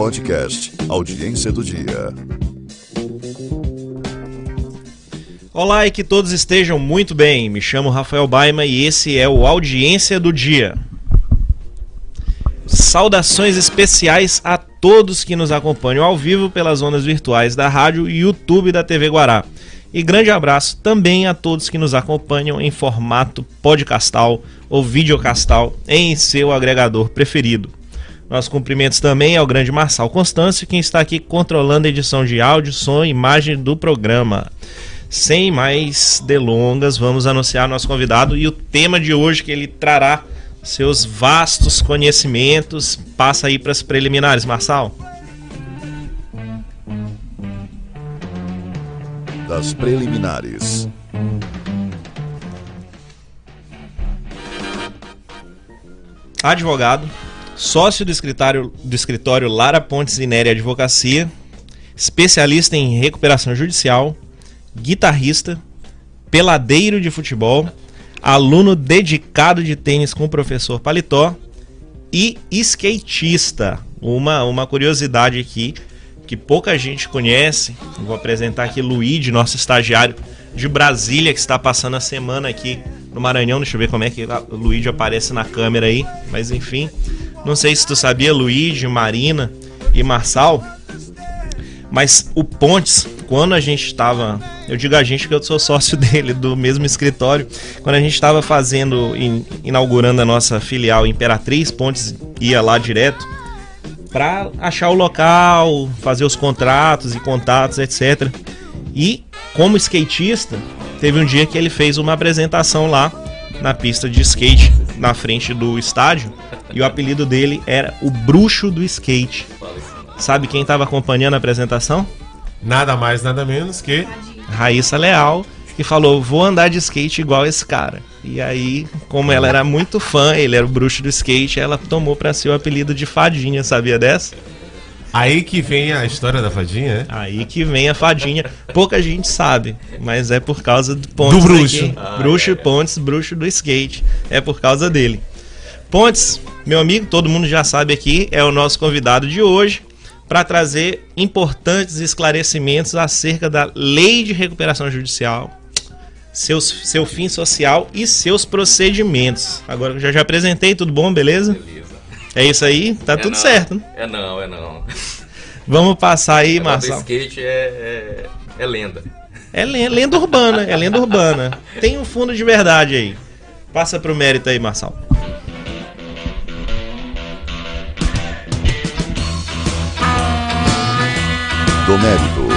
Podcast Audiência do Dia. Olá e que todos estejam muito bem. Me chamo Rafael Baima e esse é o Audiência do Dia. Saudações especiais a todos que nos acompanham ao vivo pelas ondas virtuais da rádio e YouTube da TV Guará. E grande abraço também a todos que nos acompanham em formato podcastal ou videocastal em seu agregador preferido. Nossos cumprimentos também ao grande Marçal Constâncio, quem está aqui controlando a edição de áudio, som e imagem do programa. Sem mais delongas, vamos anunciar nosso convidado e o tema de hoje que ele trará seus vastos conhecimentos. Passa aí para as preliminares, Marçal. Das preliminares. Advogado, sócio do escritório, do escritório Lara Pontes Ineri Advocacia, especialista em recuperação judicial, guitarrista, peladeiro de futebol, aluno dedicado de tênis com o professor Paletó e skatista. Uma, uma curiosidade aqui que pouca gente conhece. Vou apresentar aqui Luigi, nosso estagiário de Brasília, que está passando a semana aqui no Maranhão. Deixa eu ver como é que o aparece na câmera aí. Mas enfim, não sei se tu sabia, Luigi, Marina e Marçal. Mas o Pontes, quando a gente estava. Eu digo a gente porque eu sou sócio dele, do mesmo escritório. Quando a gente estava fazendo, inaugurando a nossa filial Imperatriz, Pontes ia lá direto para achar o local, fazer os contratos e contatos, etc. E como skatista, teve um dia que ele fez uma apresentação lá na pista de skate na frente do estádio e o apelido dele era o Bruxo do Skate. Sabe quem estava acompanhando a apresentação? Nada mais, nada menos que Raíssa Leal, que falou: Vou andar de skate igual esse cara. E aí, como ela era muito fã, ele era o bruxo do skate, ela tomou para si o apelido de Fadinha, sabia dessa? Aí que vem a história da fadinha, né? Aí que vem a fadinha. Pouca gente sabe, mas é por causa do Pontes. Do bruxo. Ah, bruxo é, Pontes, bruxo do skate. É por causa dele. Pontes, meu amigo, todo mundo já sabe aqui, é o nosso convidado de hoje para trazer importantes esclarecimentos acerca da Lei de Recuperação Judicial, seus, seu fim social e seus procedimentos. Agora eu já, já apresentei, tudo bom, beleza? Beleza. É isso aí? Tá É tudo não. certo, né? É não, é não. Vamos passar aí, O Marcelo. skate é, é, é lenda. É len- lenda urbana, é lenda urbana. Tem um fundo de verdade aí. Passa pro mérito aí, Marçal. Do mérito.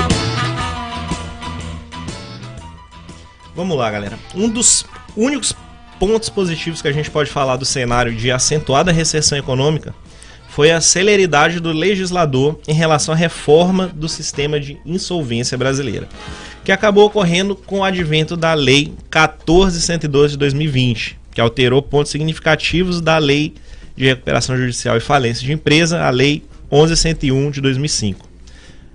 Vamos lá, galera. Um dos únicos pontos positivos que a gente pode falar do cenário de acentuada recessão econômica foi a celeridade do legislador em relação à reforma do sistema de insolvência brasileira, que acabou ocorrendo com o advento da Lei 1412 de 2020, que alterou pontos significativos da Lei de Recuperação Judicial e Falência de Empresa, a Lei 1101 de 2005.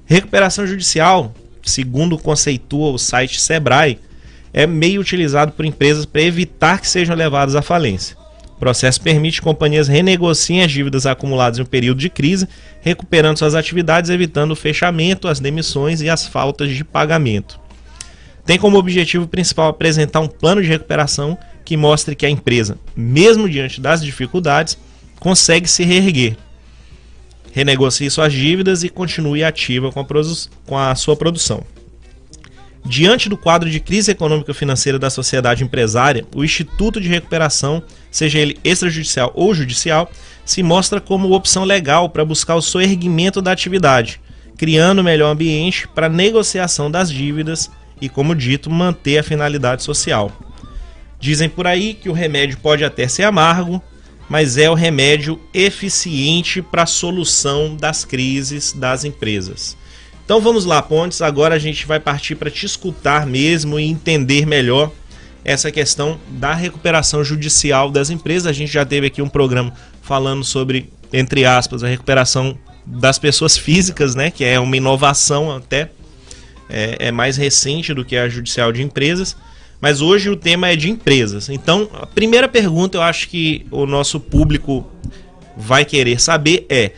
Recuperação judicial, segundo conceitua o site Sebrae, é meio utilizado por empresas para evitar que sejam levadas à falência. O processo permite que companhias renegociem as dívidas acumuladas em um período de crise, recuperando suas atividades, evitando o fechamento, as demissões e as faltas de pagamento. Tem como objetivo principal apresentar um plano de recuperação que mostre que a empresa, mesmo diante das dificuldades, consegue se reerguer, renegocie suas dívidas e continue ativa com a, com a sua produção. Diante do quadro de crise econômica financeira da sociedade empresária, o Instituto de Recuperação, seja ele extrajudicial ou judicial, se mostra como opção legal para buscar o soerguimento da atividade, criando melhor ambiente para negociação das dívidas e, como dito, manter a finalidade social. Dizem por aí que o remédio pode até ser amargo, mas é o remédio eficiente para a solução das crises das empresas. Então vamos lá, Pontes. Agora a gente vai partir para te escutar mesmo e entender melhor essa questão da recuperação judicial das empresas. A gente já teve aqui um programa falando sobre, entre aspas, a recuperação das pessoas físicas, né? Que é uma inovação até. É, é mais recente do que a judicial de empresas. Mas hoje o tema é de empresas. Então, a primeira pergunta eu acho que o nosso público vai querer saber é: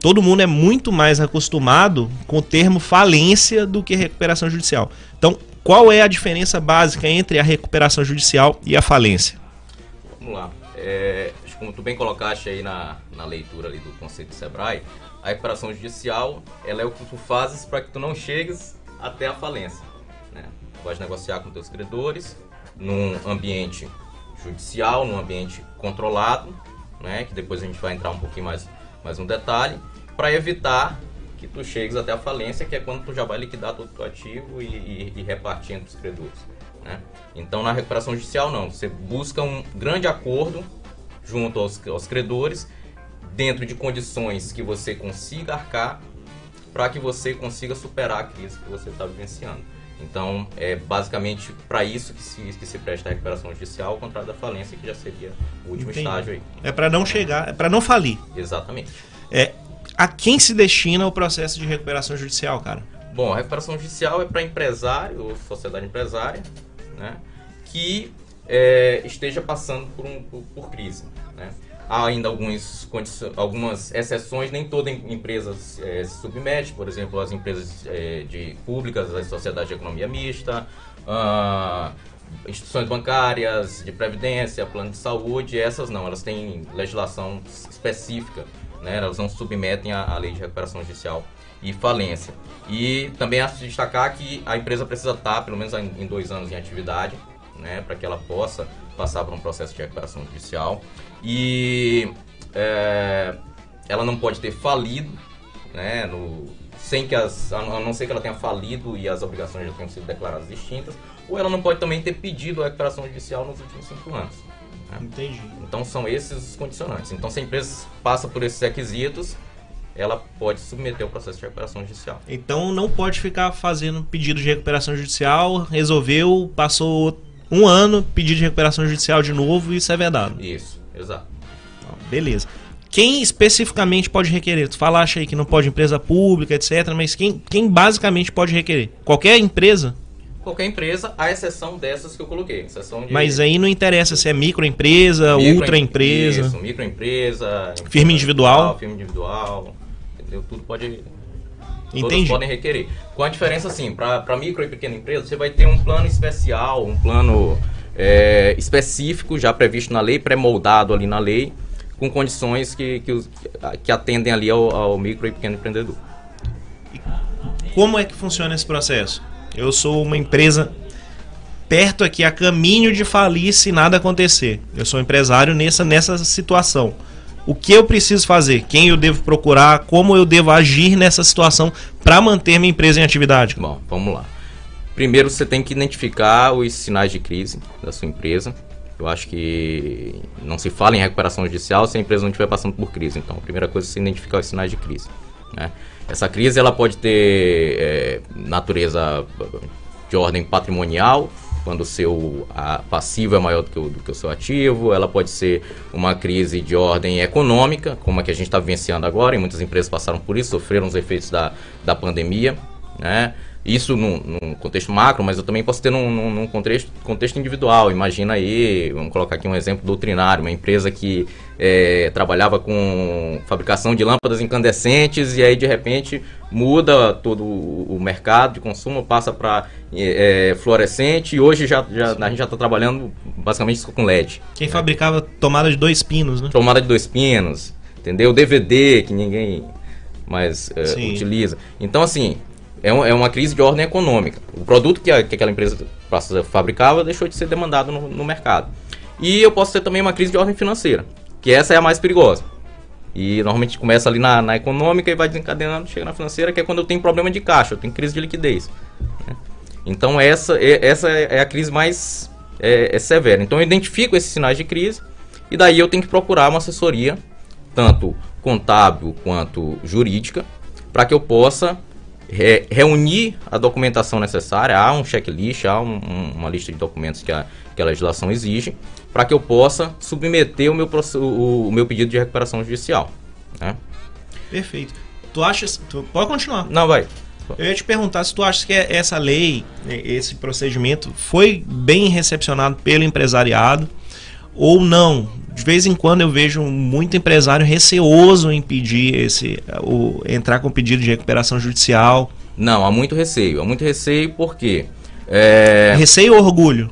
todo mundo é muito mais acostumado com o termo falência do que recuperação judicial. Então, qual é a diferença básica entre a recuperação judicial e a falência? Vamos lá. É, como tu bem colocaste aí na, na leitura ali do conceito do Sebrae, a recuperação judicial ela é o que tu fazes para que tu não chegues até a falência. Né? Tu vais negociar com teus credores num ambiente judicial, num ambiente controlado, né? que depois a gente vai entrar um pouquinho mais, mais no detalhe, para evitar que tu chegues até a falência, que é quando tu já vai liquidar todo o teu ativo e, e, e repartir entre os credores. Né? Então, na recuperação judicial, não. Você busca um grande acordo junto aos, aos credores, dentro de condições que você consiga arcar, para que você consiga superar a crise que você está vivenciando. Então, é basicamente para isso que se, que se presta a recuperação judicial, ao contrário da falência, que já seria o último Entendi. estágio aí. É para não chegar, é para não falir. Exatamente. É a quem se destina o processo de recuperação judicial, cara? Bom, a recuperação judicial é para empresário ou sociedade empresária né, que é, esteja passando por, um, por, por crise. Há ainda alguns, algumas exceções, nem toda em- empresa é, se submete, por exemplo, as empresas é, de públicas, as sociedades de economia mista, ah, instituições bancárias, de previdência, plano de saúde, essas não, elas têm legislação específica, né? elas não submetem à, lei de recuperação judicial e falência. E também acho de destacar que a empresa precisa estar pelo menos em dois anos em atividade, né? para que ela possa passar por um processo de recuperação judicial. E é, ela não pode ter falido, né? no, sem que as, a não ser que ela tenha falido e as obrigações já tenham sido declaradas distintas, ou ela não pode também ter pedido a recuperação judicial nos últimos cinco anos. né? Entendi. Então são esses os condicionantes. Então se a empresa passa por esses requisitos, ela pode submeter o processo de recuperação judicial. Então não pode ficar fazendo pedido de recuperação judicial, resolveu, passou um ano, pedido de recuperação judicial de novo e isso é vedado. Isso, exato. Ó, Beleza. Quem especificamente pode requerer? Tu falaste aí que não pode empresa pública, etc. Mas quem, quem basicamente pode requerer? Qualquer empresa? Qualquer empresa, à exceção dessas que eu coloquei. Exceção de Mas aí não interessa se é microempresa, micro- ultraempresa. Isso, microempresa. Firma individual. Firma individual. Entendeu? Tudo pode. Entendi. podem requerer. Com a diferença, assim, para micro e pequena empresa, você vai ter um plano especial, um plano é, específico, já previsto na lei, pré-moldado ali na lei, com condições que, que, que atendem ali ao, ao micro e pequeno empreendedor. Como é que funciona esse processo? Eu sou uma empresa perto aqui, a caminho de falir se nada acontecer. Eu sou empresário nessa, nessa situação. O que eu preciso fazer? Quem eu devo procurar? Como eu devo agir nessa situação para manter minha empresa em atividade? Bom, vamos lá. Primeiro você tem que identificar os sinais de crise da sua empresa. Eu acho que não se fala em recuperação judicial se a empresa não estiver passando por crise. Então, a primeira coisa é você identificar os sinais de crise. né? Essa crise ela pode ter é, natureza de ordem patrimonial, quando o seu passivo é maior do que, o, do que o seu ativo. Ela pode ser uma crise de ordem econômica, como a que a gente está vivenciando agora, e muitas empresas passaram por isso, sofreram os efeitos da, da pandemia. Né? Isso num, num contexto macro, mas eu também posso ter num, num- num contexto, contexto individual. Imagina aí, vamos colocar aqui um exemplo doutrinário, uma empresa que eh, trabalhava com fabricação de lâmpadas incandescentes e aí de repente muda todo o mercado de consumo, passa para fluorescente e hoje já, já- a gente já está trabalhando basicamente com LED. Quem fabricava tomada de dois pinos, né? Tomada de dois pinos, entendeu? DVD que ninguém mais Sim. utiliza. Então, assim, é, um- é uma crise de ordem econômica. O produto que, a- que aquela empresa fabricava deixou de ser demandado no, no mercado. E eu posso ter também uma crise de ordem financeira, que essa é a mais perigosa. E normalmente começa ali na, na econômica e vai desencadeando, chega na financeira, que é quando eu tenho problema de caixa, eu tenho crise de liquidez. né? Então essa, é- essa é a crise mais é, é severa. Então eu identifico esses sinais de crise e daí eu tenho que procurar uma assessoria, tanto contábil quanto jurídica, para que eu possa re- reunir a documentação necessária. Há um checklist, há um- um- uma lista de documentos que a, que a legislação exige, para que eu possa submeter o meu, o, o meu pedido de recuperação judicial. né? Perfeito. Tu achas. Tu, pode continuar. Não, vai. Eu ia te perguntar se tu acha que essa lei, esse procedimento, foi bem recepcionado pelo empresariado ou não. Vez em quando eu vejo muito empresário receoso em pedir esse, o, entrar com pedido de recuperação judicial. Não, há muito receio. Há muito receio porque. É, Receio ou orgulho?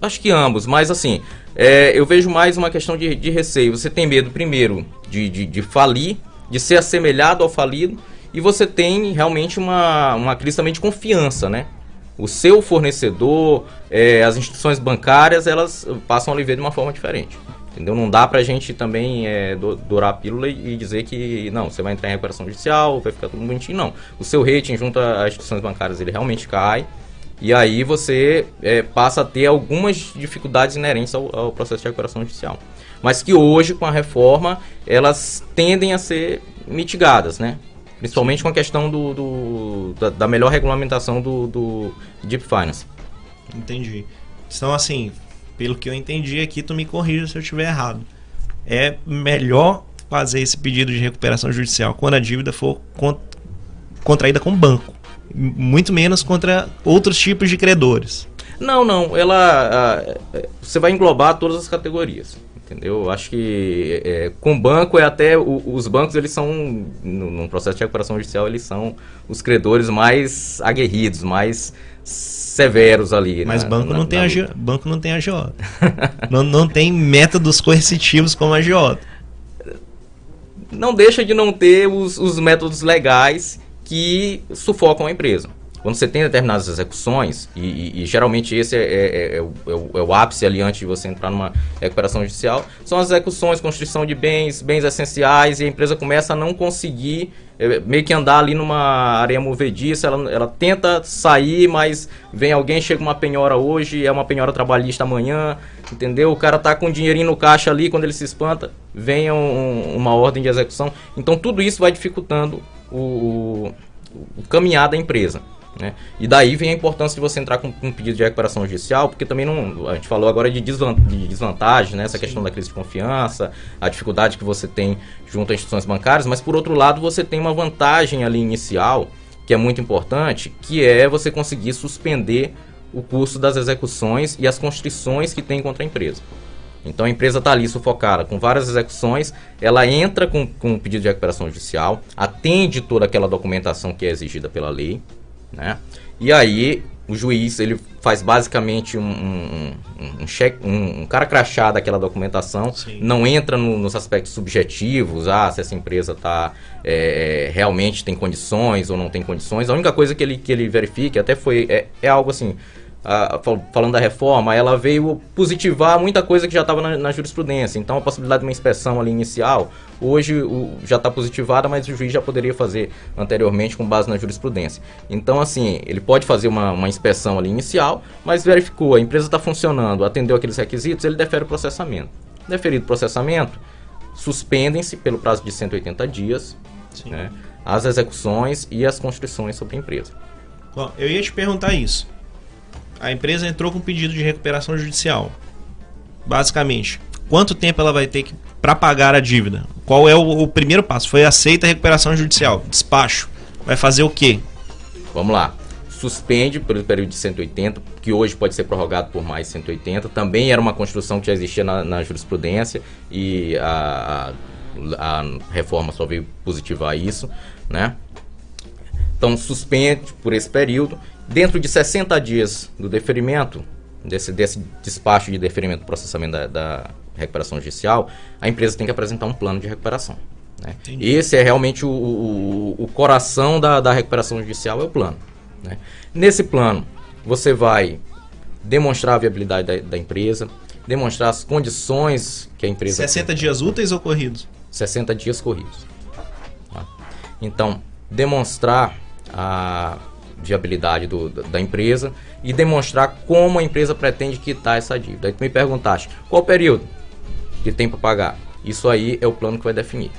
acho que ambos, mas assim, é, eu vejo mais uma questão de, de receio. Você tem medo, primeiro, de, de, de falir, de ser assemelhado ao falido, e você tem realmente uma, uma crise também de confiança, né? O seu fornecedor, é, as instituições bancárias, elas passam a lhe ver de uma forma diferente. Entendeu? Não dá pra gente também é, do- dourar a pílula e dizer que não, você vai entrar em recuperação judicial, vai ficar tudo bonitinho. Não. O seu rating junto às instituições bancárias ele realmente cai. E aí você é, passa a ter algumas dificuldades inerentes ao, ao processo de recuperação judicial. Mas que hoje, com a reforma, elas tendem a ser mitigadas, né? Principalmente com a questão do, do- da, da melhor regulamentação do, do Deep Finance. Entendi. Então, assim, pelo que eu entendi aqui, tu me corrija se eu estiver errado. É melhor fazer esse pedido de recuperação judicial quando a dívida for con- contraída com o banco. Muito menos contra outros tipos de credores. Não, não, ela. ah, é, você vai englobar todas as categorias. Entendeu? Eu Acho que é, com banco é até. o- os bancos, eles são. No processo de recuperação judicial, eles são os credores mais aguerridos, mais severos ali. Mas na- banco, na- não tem luta. banco não tem agiota. não, não tem métodos coercitivos como agiota. não deixa de não ter os, os métodos legais que sufocam a empresa. Quando você tem determinadas execuções, e, e- e geralmente esse é, é- é o, é o- é ápice ali antes de você entrar numa recuperação judicial, são as execuções, construção de bens, bens essenciais, e a empresa começa a não conseguir é, meio que andar ali numa areia movediça, ela, ela tenta sair, mas vem alguém, chega uma penhora hoje, é uma penhora trabalhista amanhã, entendeu? O cara tá com um dinheirinho no caixa ali, quando ele se espanta, vem um- um- uma ordem de execução. Então tudo isso vai dificultando o, o, o caminhar da empresa. Né? E daí vem a importância de você entrar com um pedido de recuperação judicial, porque também não. A gente falou agora de, desvan- de desvantagem, né? essa questão da crise de confiança, a dificuldade que você tem junto às instituições bancárias, mas por outro lado você tem uma vantagem ali inicial, que é muito importante, que é você conseguir suspender o curso das execuções e as constrições que tem contra a empresa. Então a empresa está ali sufocada com várias execuções, ela entra com, com um pedido de recuperação judicial, atende toda aquela documentação que é exigida pela lei, né? E aí o juiz ele faz basicamente um, um, um, um um, um cara crachá daquela documentação, Sim. não entra no- nos aspectos subjetivos, ah, se essa empresa tá é, realmente tem condições ou não tem condições. A única coisa que ele, que ele verifica, até foi, é, é algo assim, fal- falando da reforma, ela veio positivar muita coisa que já estava na, na jurisprudência. Então, a possibilidade de uma inspeção ali inicial, hoje o- já está positivada, mas o juiz já poderia fazer anteriormente com base na jurisprudência. Então, assim, ele pode fazer uma, uma inspeção ali inicial, mas verificou, a empresa está funcionando, atendeu aqueles requisitos, ele defere o processamento. Deferido o processamento, suspendem-se pelo prazo de 180 dias né, as execuções e as constrições sobre a empresa. Bom, eu ia te perguntar isso. A empresa entrou com pedido de recuperação judicial. Basicamente, quanto tempo ela vai ter que para pagar a dívida? Qual é o, o primeiro passo? Foi aceita a recuperação judicial, despacho. Vai fazer o quê? Vamos lá. Suspende pelo período de 180, que hoje pode ser prorrogado por mais 180. Também era uma construção que já existia na, na jurisprudência e a, a, a reforma só veio positivar isso, né? Então suspende por esse período. Dentro de 60 dias do deferimento, desse, desse despacho de deferimento do processamento da, da recuperação judicial, a empresa tem que apresentar um plano de recuperação. Né? Esse é realmente o, o, o coração da, da recuperação judicial, é o plano. né? Nesse plano, você vai demonstrar a viabilidade da, da empresa, demonstrar as condições que a empresa 60 dias úteis ou corridos? 60 dias corridos. tá? Então, demonstrar a viabilidade do- da empresa e demonstrar como a empresa pretende quitar essa dívida. Aí tu me perguntaste, qual o período que tem para pagar? Isso aí é o plano que vai definir.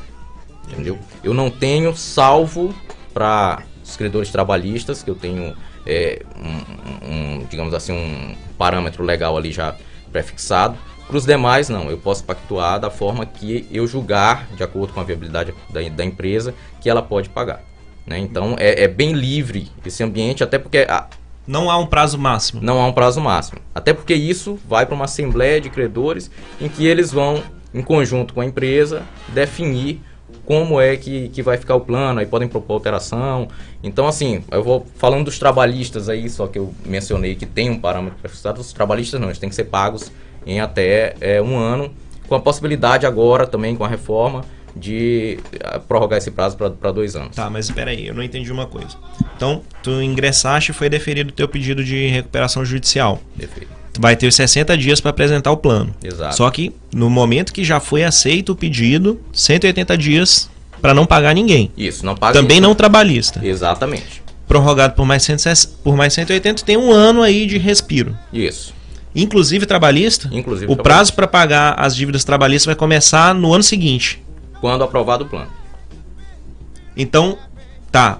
Entendeu? Eu não tenho salvo para os credores trabalhistas, que eu tenho, é, um, um- digamos assim, um parâmetro legal ali já prefixado. Para os demais, não. Eu posso pactuar da forma que eu julgar, de acordo com a viabilidade da, da empresa, que ela pode pagar. Né? Então, é, é bem livre esse ambiente, até porque a- Não há um prazo máximo. não há um prazo máximo. Até porque isso vai para uma assembleia de credores em que eles vão em conjunto com a empresa, definir como é que, que vai ficar o plano, aí podem propor alteração. Então, assim, eu vou falando dos trabalhistas aí, só que eu mencionei que tem um parâmetro prefixado, os trabalhistas não, eles têm que ser pagos em até é, um ano, com a possibilidade agora também, com a reforma, de eh, prorrogar esse prazo para dois anos. Tá, mas espera aí, eu não entendi uma coisa. Então, tu ingressaste e foi deferido o teu pedido de recuperação judicial. Perfeito. Tu vai ter os 60 dias para apresentar o plano. Exato. Só que no momento que já foi aceito o pedido, 180 dias para não pagar ninguém. Isso, não paga Também ninguém. não trabalhista. Exatamente. Prorrogado por mais, 160 por mais 180, tem um ano aí de respiro. Isso. Inclusive trabalhista, Inclusive o trabalhista. prazo para pagar as dívidas trabalhistas vai começar no ano seguinte. Quando aprovado o plano. Então, tá.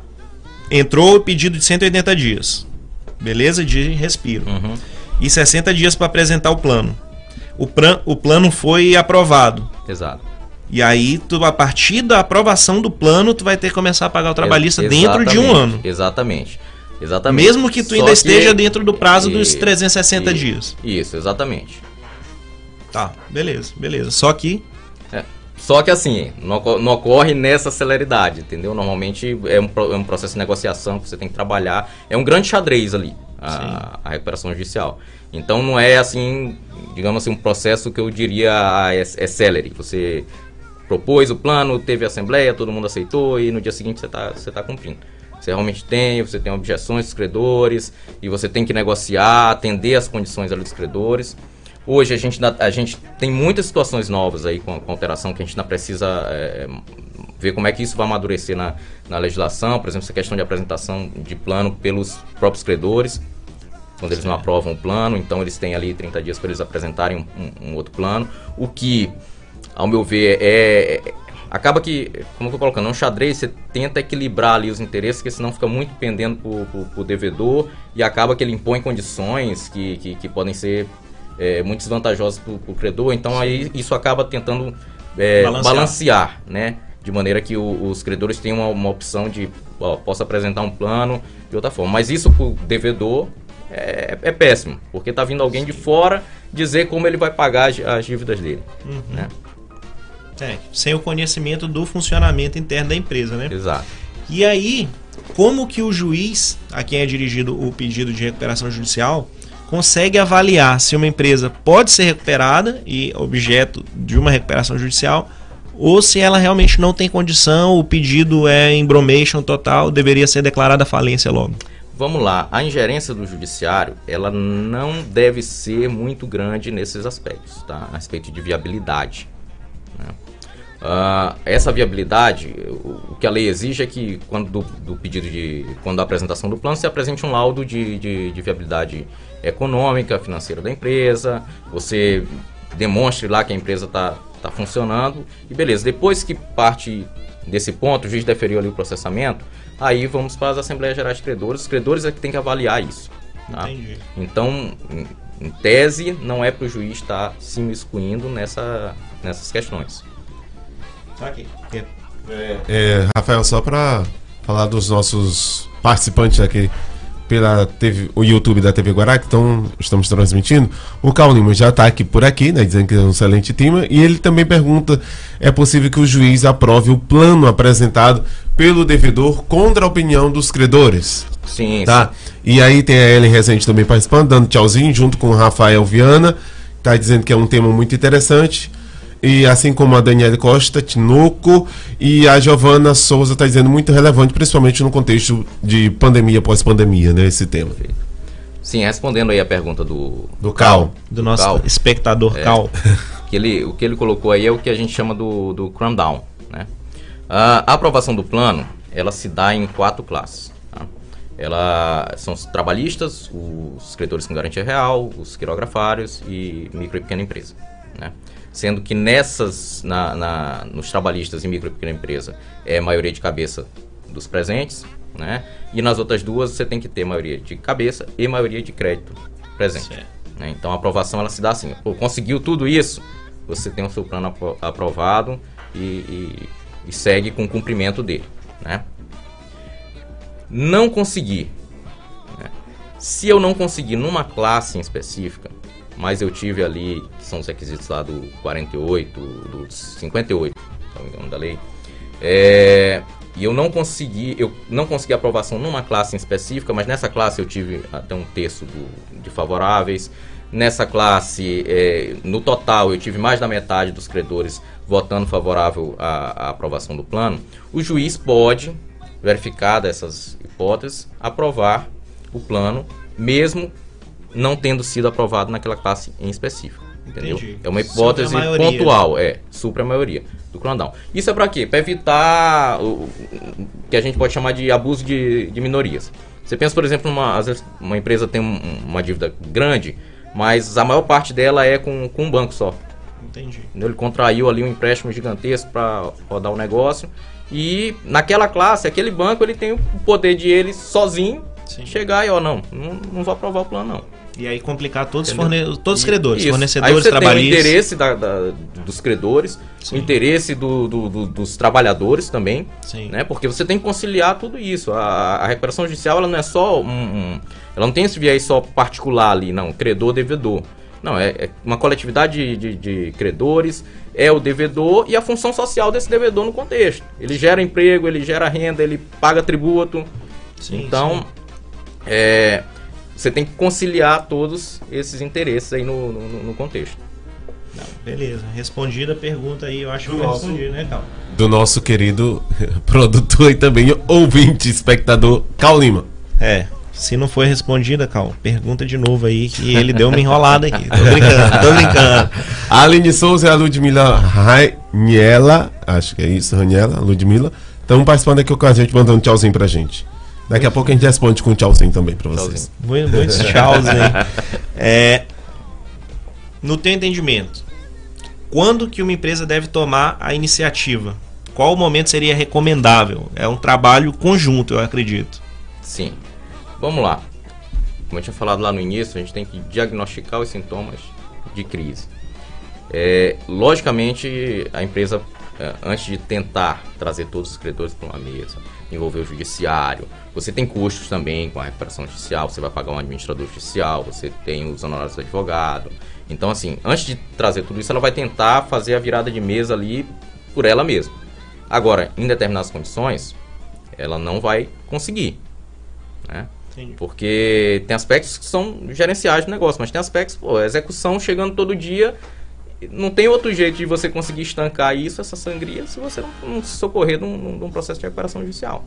Entrou o pedido de 180 dias. Beleza? De respiro. Uhum. E 60 dias para apresentar o plano. O, o plano foi aprovado. Exato. E aí, tu, a partir da aprovação do plano, tu vai ter que começar a pagar o trabalhista Ex- dentro de um ano. Exatamente. Exatamente. Mesmo que tu Só ainda esteja dentro do prazo dos Isso, 360 isso, dias. Isso, exatamente. Tá, beleza, beleza. Só que. Só que assim, não, não ocorre nessa celeridade, entendeu? Normalmente é um, é um processo de negociação que você tem que trabalhar. É um grande xadrez ali, a, a recuperação judicial. Então não é assim, digamos assim, um processo que eu diria ah, é, é celere. Você propôs o plano, teve a assembleia, todo mundo aceitou e no dia seguinte você está você tá cumprindo. Você realmente tem, você tem objeções dos credores e você tem que negociar, atender as condições ali dos credores. Hoje a gente, a gente tem muitas situações novas aí com, com alteração que a gente ainda precisa é, ver como é que isso vai amadurecer na, na legislação. Por exemplo, essa questão de apresentação de plano pelos próprios credores, quando eles não aprovam o plano, então eles têm ali 30 dias para eles apresentarem um, um- um outro plano. O que, ao meu ver, é, é- acaba que, como eu tô colocando, é um xadrez, você tenta equilibrar ali os interesses, porque senão fica muito pendendo pro, pro, pro devedor e acaba que ele impõe condições que, que, que podem ser é, muito desvantajosas pro, pro credor, então aí isso acaba tentando é, Balancear. balancear. né? De maneira que o- os credores tenham uma, uma opção de, ó, posso apresentar um plano de outra forma. Mas isso pro devedor é, é péssimo, porque tá vindo alguém de fora dizer como ele vai pagar as, as dívidas dele. Né? é, sem o conhecimento do funcionamento interno da empresa, né? Exato. E aí, como que o juiz, a quem é dirigido o pedido de recuperação judicial, consegue avaliar se uma empresa pode ser recuperada e objeto de uma recuperação judicial ou se ela realmente não tem condição, o pedido é embromation total, deveria ser declarada falência logo. Vamos lá, a ingerência do judiciário, ela não deve ser muito grande nesses aspectos, tá? A respeito de viabilidade. né? Ah, essa viabilidade, o, que a lei exige é que quando do, do pedido de, quando da apresentação do plano, se apresente um laudo de, de, de viabilidade econômica, financeira da empresa, você demonstre lá que a empresa está tá funcionando e beleza. Depois que parte desse ponto, o juiz deferiu ali o processamento, aí vamos para as Assembleias Gerais de Credores. Os credores é que tem que avaliar isso. tá? Entendi. Então, em, tese, não é para o juiz estar se miscuindo nessa, nessas questões. Aqui. É, Rafael, só pra falar dos nossos participantes aqui pela TV, o YouTube da TV Guará, que tão, estamos transmitindo, o Cal Lima já está aqui por aqui, né, dizendo que é um excelente tema, e ele também pergunta: é possível que o juiz aprove o plano apresentado pelo devedor contra a opinião dos credores? Sim, Tá? E aí tem a Ellen Rezende também participando, dando tchauzinho, junto com o Rafael Viana, tá dizendo que é um tema muito interessante. E assim como a Daniela Costa, Tinoco e a Giovana Souza tá dizendo muito relevante, principalmente no contexto de pandemia pós-pandemia, né? Esse tema. Sim, respondendo aí a pergunta do, Do Cal. Do nosso Cal. espectador É. Cal. que ele, o que ele colocou aí é o que a gente chama do, do down. Né? A aprovação do plano, ela se dá em quatro classes. tá? Ela são os trabalhistas, os credores com garantia real, os quirografários e micro e pequena empresa. Né? Sendo que nessas, na, na- nos trabalhistas e micro e pequena empresa, é maioria de cabeça dos presentes, né? E nas outras duas você tem que ter maioria de cabeça e maioria de crédito presente. Né? Então a aprovação ela se dá assim, pô, conseguiu tudo isso, você tem o seu plano apro- aprovado e, e- e segue com o cumprimento dele, né? Não conseguir, né? se eu não conseguir numa classe em específica, mas eu tive ali, que são os requisitos lá do 48, do 58, se não me engano, da lei. É, e eu não consegui, eu não consegui aprovação numa classe em específica, mas nessa classe eu tive até um terço do, de favoráveis. Nessa classe, é, no total, eu tive mais da metade dos credores votando favorável à, à aprovação do plano. O juiz pode, verificada essas hipóteses, aprovar o plano, mesmo não tendo sido aprovado naquela classe em específico. Entendeu? Entendi. É uma hipótese pontual, é, supra a maioria do crondown. Isso é para quê? Para evitar o que a gente pode chamar de abuso de, de minorias. Você pensa, por exemplo, numa, às vezes uma empresa tem um- uma dívida grande, mas a maior parte dela é com, com um banco só. Entendi. Ele contraiu ali um empréstimo gigantesco para rodar o negócio. E naquela classe, aquele banco ele tem o poder de ele sozinho Sim. chegar e, ó, não, não, não vou aprovar o plano, não. E aí complicar todos forne... todos os credores, Isso. Aí fornecedores, você tem o trabalhistas. interesse da- da- dos credores, Sim. o interesse do- do- do- dos trabalhadores também, Sim. né? Porque você tem que conciliar tudo isso. A, a recuperação judicial ela não é só um, um- ela não tem esse viés só particular ali, não, credor devedor. Não, é, é uma coletividade de, de- de credores, é o devedor e a função social desse devedor no contexto. Ele gera emprego, ele gera renda, ele paga tributo. Sim, então, é, você tem que conciliar todos esses interesses aí no, no- no contexto. Não, beleza. Respondida a pergunta aí, eu acho que Do foi nosso- respondido, né, Cal? Do nosso querido produtor e também ouvinte, espectador, Cal Lima. É. Se não foi respondida, Cal, pergunta de novo aí, que ele deu uma enrolada aqui. Tô brincando, tô brincando. A Aline Souza e a Ludmila Raniela, acho que é isso, Raniela, Ludmila, estão participando aqui com a gente, mandando um tchauzinho pra gente. Daqui a pouco a gente responde com um tchauzinho também pra vocês. Muito- Muitos tchauz aí. É, no teu entendimento, quando que uma empresa deve tomar a iniciativa? Qual o momento seria recomendável? É um trabalho conjunto, eu acredito. Sim. Vamos lá. Como eu tinha falado lá no início, a gente tem que diagnosticar os sintomas de crise. É, logicamente, a empresa, é, antes de tentar trazer todos os credores para uma mesa, envolver o judiciário, você tem custos também com a recuperação judicial, você vai pagar um administrador judicial, você tem os honorários do advogado. Então, assim, antes de trazer tudo isso, ela vai tentar fazer a virada de mesa ali por ela mesma. Agora, em determinadas condições, ela não vai conseguir. Né? Entendi. Porque tem aspectos que são gerenciais do negócio, mas tem aspectos, pô, execução chegando todo dia. Não tem outro jeito de você conseguir estancar isso, essa sangria, se você não, não se socorrer de um, de um processo de recuperação judicial.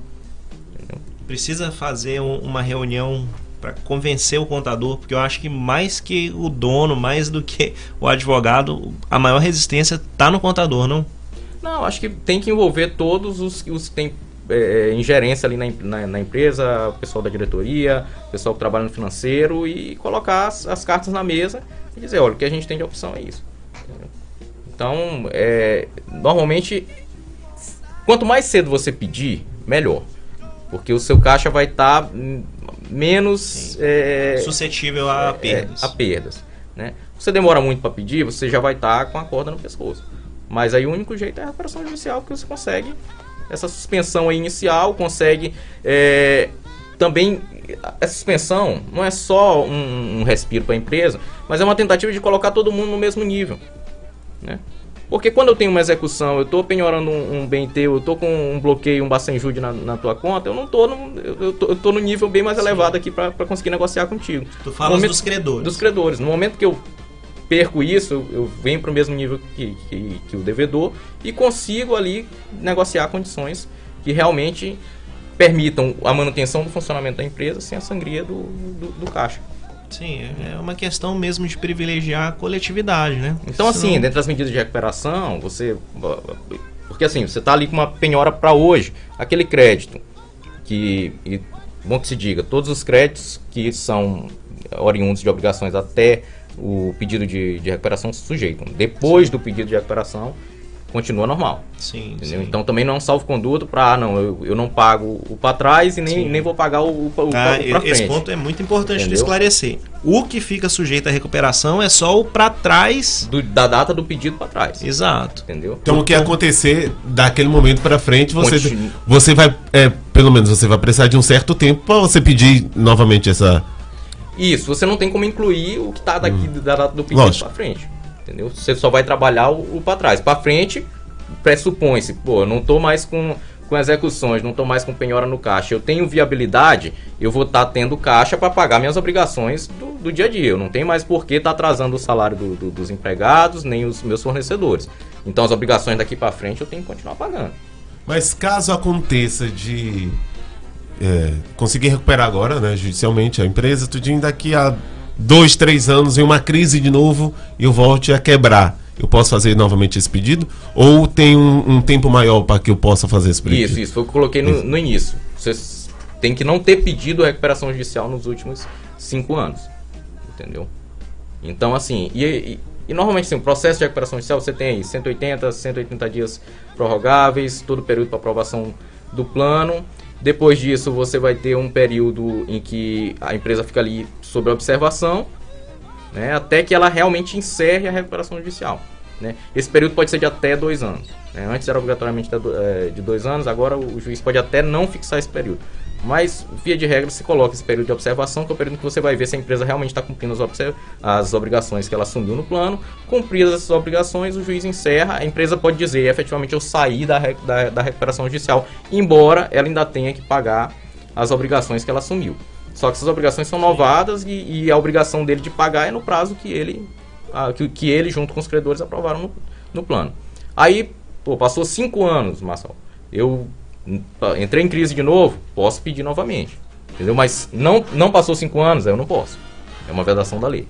Precisa fazer um- uma reunião para convencer o contador, porque eu acho que mais que o dono, mais do que o advogado, a maior resistência está no contador, não? Não, acho que tem que envolver todos os, os que têm é, ingerência ali na, na, na empresa, o pessoal da diretoria, o pessoal que trabalha no financeiro e colocar as, as cartas na mesa e dizer, olha, o que a gente tem de opção é isso. Então, é, normalmente, quanto mais cedo você pedir, melhor. Porque o seu caixa vai estar menos... é, Suscetível a é, perdas. a perdas. Né? Você demora muito para pedir, você já vai estar com a corda no pescoço. Mas aí o único jeito é a recuperação judicial, porque você consegue essa suspensão inicial, consegue é, também. A suspensão não é só um, um respiro para a empresa, mas é uma tentativa de colocar todo mundo no mesmo nível. Né? Porque quando eu tenho uma execução, eu estou penhorando um, um bem teu, eu estou com um bloqueio, um Bacenjude na, na tua conta, eu não estou no, eu, tô, eu tô no nível bem mais elevado aqui para conseguir negociar contigo. Tu falas momento- dos credores. Dos credores. No momento que eu perco isso, eu, eu venho para o mesmo nível que, que, que o devedor e consigo ali negociar condições que realmente permitam a manutenção do funcionamento da empresa sem a sangria do, do, do caixa. Sim, é uma questão mesmo de privilegiar a coletividade, né? Então, assim, Senão- dentro das medidas de recuperação, você. Porque assim, você está ali com uma penhora para hoje. Aquele crédito que. E, bom que se diga, todos os créditos que são oriundos de obrigações até o pedido de, de recuperação se sujeitam. Depois do pedido de recuperação, continua normal. Sim, sim. Então também não é um salvo-conduto para, ah, não, eu, eu não pago o para trás e nem, Sim. nem vou pagar o, o, o, pra esse frente. ponto é muito importante de esclarecer. O que fica sujeito à recuperação é só o para trás. Do- da data do pedido para trás. Exato. Entendeu? Então o que acontecer daquele momento pra frente, você, você vai, é, pelo menos você vai precisar de um certo tempo pra você pedir novamente essa Isso, você não tem como incluir o que está daqui da data do pedido para frente. Entendeu? Você só vai trabalhar o, o para trás. Para frente, pressupõe-se, pô, eu não tô mais com, com execuções, não tô mais com penhora no caixa. Eu tenho viabilidade, eu vou estar tendo caixa para pagar minhas obrigações do, do dia a dia. Eu não tenho mais por que estar atrasando o salário do- do- dos empregados, nem os meus fornecedores. Então as obrigações daqui para frente eu tenho que continuar pagando. Mas caso aconteça de é, conseguir recuperar agora, né, judicialmente, a empresa, tudinho, daqui a dois, três anos, em uma crise de novo, eu volte a quebrar. Eu posso fazer novamente esse pedido? Ou tem um, um tempo maior para que eu possa fazer esse pedido? Isso, isso foi o que eu coloquei no, no início. Você tem que não ter pedido a recuperação judicial nos últimos cinco anos. Entendeu? Então, assim, e, e- e normalmente assim, o processo de recuperação judicial você tem aí 180, 180 dias prorrogáveis, todo o período para aprovação do plano. Depois disso, você vai ter um período em que a empresa fica ali sob observação, né, até que ela realmente encerre a recuperação judicial. né. Esse período pode ser de até dois anos. né. Antes era obrigatoriamente de eh, de dois anos, agora o juiz pode até não fixar esse período. Mas, via de regra, se coloca esse período de observação, que é o período que você vai ver se a empresa realmente está cumprindo as, as obrigações que ela assumiu no plano. Cumpridas essas obrigações, o juiz encerra. A empresa pode dizer, efetivamente, eu saí da, da, da recuperação judicial, embora ela ainda tenha que pagar as obrigações que ela assumiu. Só que essas obrigações são novadas e, e a obrigação dele de pagar é no prazo que ele, ah, que, que ele junto com os credores aprovaram no, no plano. Aí, pô, passou cinco anos, Marcelo. Eu entrei em crise de novo, posso pedir novamente. Entendeu? Mas não, não passou cinco anos, eu não posso. É uma vedação da lei.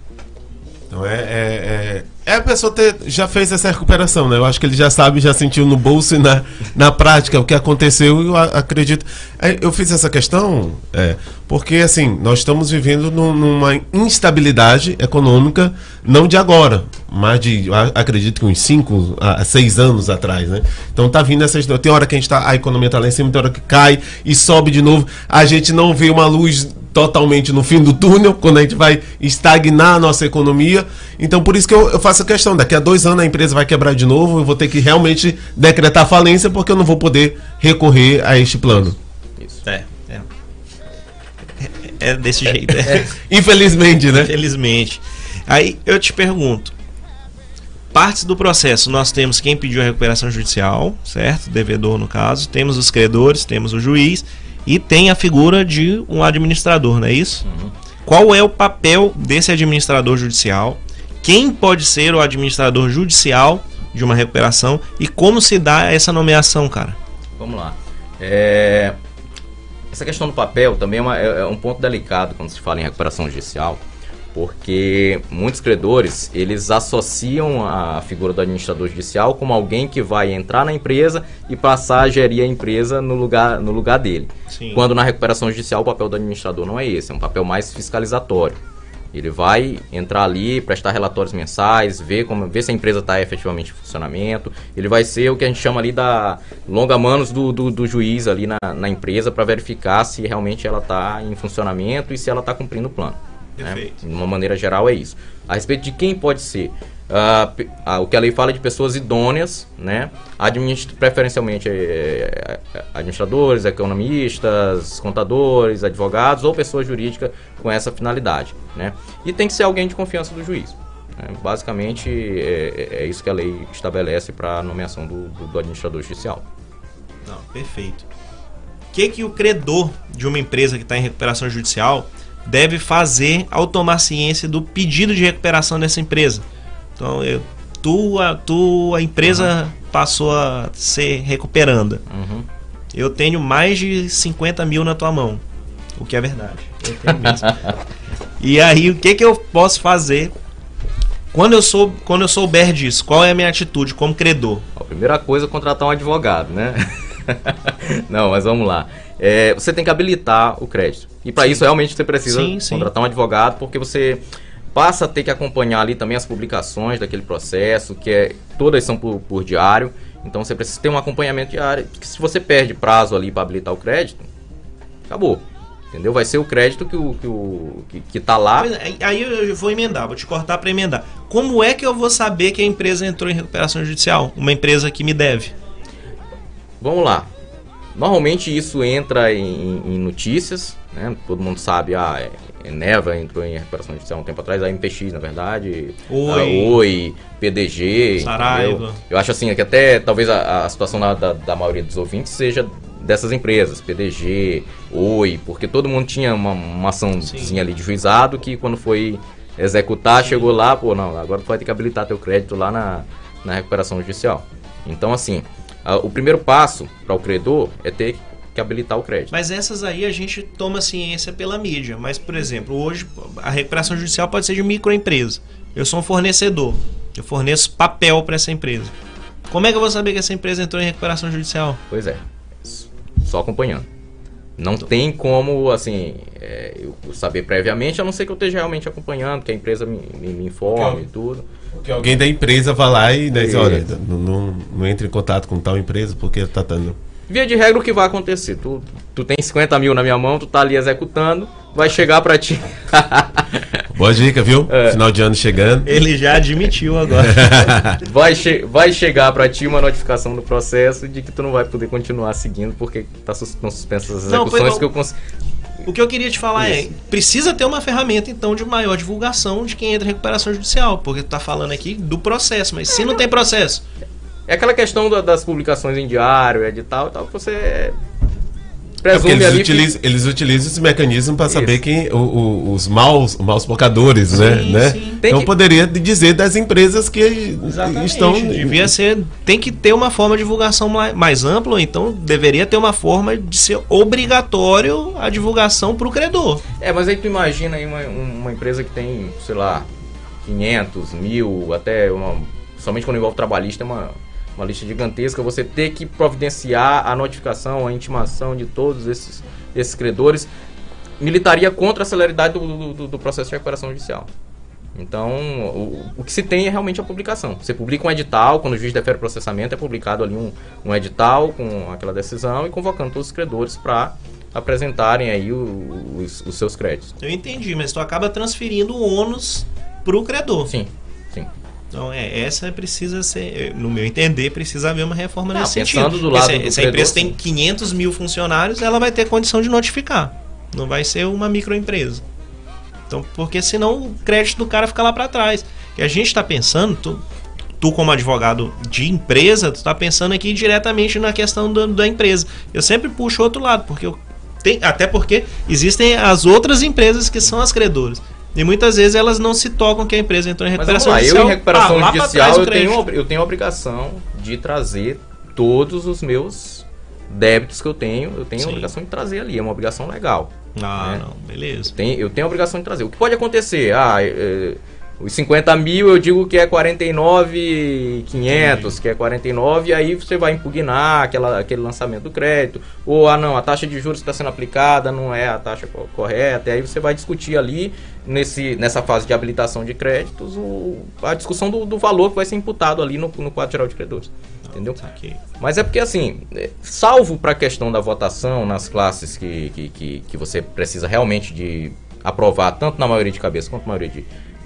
Então é, é, é, é a pessoa ter, já fez essa recuperação, né? Eu acho que ele já sabe, já sentiu no bolso e na, na prática o que aconteceu. e Eu acredito. É, Eu fiz essa questão é, porque assim nós estamos vivendo num- numa instabilidade econômica não de agora, mas de acredito que uns 5 a 6 anos atrás, né? Então tá vindo essas. Tem hora que a gente tá, a economia tá lá em cima, tem hora que cai e sobe de novo. A gente não vê uma luz totalmente no fim do túnel, quando a gente vai estagnar a nossa economia. Então, por isso que eu, eu faço a questão: daqui a dois anos a empresa vai quebrar de novo, eu vou ter que realmente decretar falência, porque eu não vou poder recorrer a este plano. Isso. É, é. É desse jeito, é. Infelizmente, né? Infelizmente. Aí eu te pergunto: partes do processo, nós temos quem pediu a recuperação judicial, certo? Devedor, no caso, temos os credores, temos o juiz e tem a figura de um administrador, não é isso? Qual é o papel desse administrador judicial? Quem pode ser o administrador judicial de uma recuperação e como se dá essa nomeação, cara? Vamos lá. É, Essa questão do papel também é, uma- é- é um ponto delicado quando se fala em recuperação judicial, porque muitos credores eles associam a figura do administrador judicial como alguém que vai entrar na empresa e passar a gerir a empresa no lugar, no lugar dele. Sim. Quando na recuperação judicial o papel do administrador não é esse, é um papel mais fiscalizatório. Ele vai entrar ali, prestar relatórios mensais, ver como ver se a empresa está efetivamente em funcionamento. Ele vai ser o que a gente chama ali da longa manos do, do, do juiz ali na, na empresa para verificar se realmente ela está em funcionamento e se ela está cumprindo o plano. Né? Perfeito. De uma maneira geral é isso. A respeito de quem pode ser, pe- ah, o que a lei fala é de pessoas idôneas, né? Administ- preferencialmente eh, eh, administradores, economistas, contadores, advogados ou pessoa jurídica com essa finalidade, né? E tem que ser alguém de confiança do juiz. né? Basicamente é, é- é isso que a lei estabelece para a nomeação do, do- do administrador judicial. Não, perfeito. O que, que o credor de uma empresa que está em recuperação judicial deve fazer ao tomar ciência do pedido de recuperação dessa empresa? Então, eu, tu, a, tu, a empresa passou a ser recuperanda. Uhum. Eu tenho mais de 50 mil na tua mão. O que é verdade. Eu tenho mesmo. e aí, o que, que eu posso fazer quando eu, sou, quando eu souber disso? Qual é a minha atitude como credor? A primeira coisa é contratar um advogado, né? Não, mas vamos lá. É, você tem que habilitar o crédito. E para isso realmente você precisa Sim, sim. contratar um advogado, porque você passa a ter que acompanhar ali também as publicações daquele processo, que é todas são por, por diário. Então você precisa ter um acompanhamento diário. Porque se você perde prazo ali para habilitar o crédito, acabou. Entendeu? Vai ser o crédito que o que, o, que, que tá lá. Aí eu vou emendar, vou te cortar para emendar. Como é que eu vou saber que a empresa entrou em recuperação judicial? Uma empresa que me deve. Vamos lá. Normalmente isso entra em, em notícias, né? Todo mundo sabe, ah, é- Eneva entrou em recuperação judicial um tempo atrás, a MPX, na verdade, Oi. a Oi, PDG, Saraiva. Eu acho assim, que até talvez a, a situação da, da, da maioria dos ouvintes seja dessas empresas, PDG, Oi, porque todo mundo tinha uma, uma açãozinha ali de juizado que quando foi executar, chegou lá, pô, não, agora tu vai ter que habilitar teu crédito lá na, na recuperação judicial. Então, assim, a- o primeiro passo para o credor é ter que habilitar o crédito. Mas essas aí a gente toma ciência pela mídia. Mas, por exemplo, hoje a recuperação judicial pode ser de microempresa. Eu sou um fornecedor. Eu forneço papel para essa empresa. Como é que eu vou saber que essa empresa entrou em recuperação judicial? Pois é, só acompanhando. Não tem como, assim, é, eu saber previamente, a não ser que eu esteja realmente acompanhando, que a empresa me, me, me informe e tudo. Que alguém da empresa vai lá e diz, olha, não, não, não entre em contato com tal empresa porque tá dando. Via de regra, o que vai acontecer? Tu, tu tem 50 mil na minha mão, tu tá ali executando, vai chegar pra ti. Boa dica, viu? É. Final de ano chegando. Ele já admitiu agora. vai, che vai chegar pra ti uma notificação do processo de que tu não vai poder continuar seguindo porque tá sus estão suspensas as Não, execuções bom. que eu cons... O que eu queria te falar Isso. é, precisa ter uma ferramenta então de maior divulgação de quem entra em recuperação judicial, porque tu tá falando aqui do processo, mas se não tem processo, É aquela questão da- das publicações em diário, edital e tal, que você É presume porque eles ali que- utilizam, eles utilizam esse mecanismo para saber Isso. quem o- o- os maus, maus pocadores, né? Sim, né? sim. Então que- poderia dizer das empresas que estão devia ser, tem que ter uma forma de divulgação mai- mais ampla, ou então deveria ter uma forma de ser obrigatório a divulgação para o credor. É, mas aí tu imagina aí uma, uma empresa que tem, sei lá, 500, mil, até uma, somente quando envolve trabalhista, é uma, uma lista gigantesca. Você ter que providenciar a notificação, a intimação de todos esses, esses credores militaria contra a celeridade do, do, do processo de recuperação judicial. Então, o, o que se tem é realmente a publicação. Você publica um edital, quando o juiz defere o processamento, é publicado ali um, um edital com aquela decisão e convocando todos os credores para apresentarem aí o- os, os seus créditos. Eu entendi, mas tu acaba transferindo o ônus para o credor. Sim, sim. Então, é, essa precisa ser, no meu entender, precisa haver uma reforma Não, nesse sentido. do lado Porque do se, se a empresa tem 500 mil funcionários, ela vai ter condição de notificar. Não vai ser uma microempresa. Então, porque senão o crédito do cara fica lá para trás. Que a gente está pensando, tu, tu como advogado de empresa, tu tá pensando aqui diretamente na questão do- da empresa. Eu sempre puxo o outro lado, porque eu tem, até porque existem as outras empresas que são as credoras. E muitas vezes elas não se tocam que a empresa entrou em Mas recuperação lá, eu judicial. em recuperação Ah, judicial eu tenho, eu tenho a obrigação de trazer todos os meus débitos que eu tenho, eu tenho a Sim. obrigação de trazer ali, é uma obrigação legal. Ah, né? não, beleza. Tem, eu tenho a obrigação de trazer. O que pode acontecer? Ah, é, os 50 mil eu digo que é 49,500, que é 49, e aí você vai impugnar aquela, aquele lançamento do crédito. Ou, ah, não, a taxa de juros que está sendo aplicada não é a taxa co- correta. E aí você vai discutir ali, nesse, nessa fase de habilitação de créditos, o- a discussão do, do valor que vai ser imputado ali no, no quadro geral de credores. Entendeu? Saquei. Mas é porque assim, é, salvo para a questão da votação nas classes que, que, que, que você precisa realmente de aprovar, tanto na maioria de cabeça quanto na maioria de,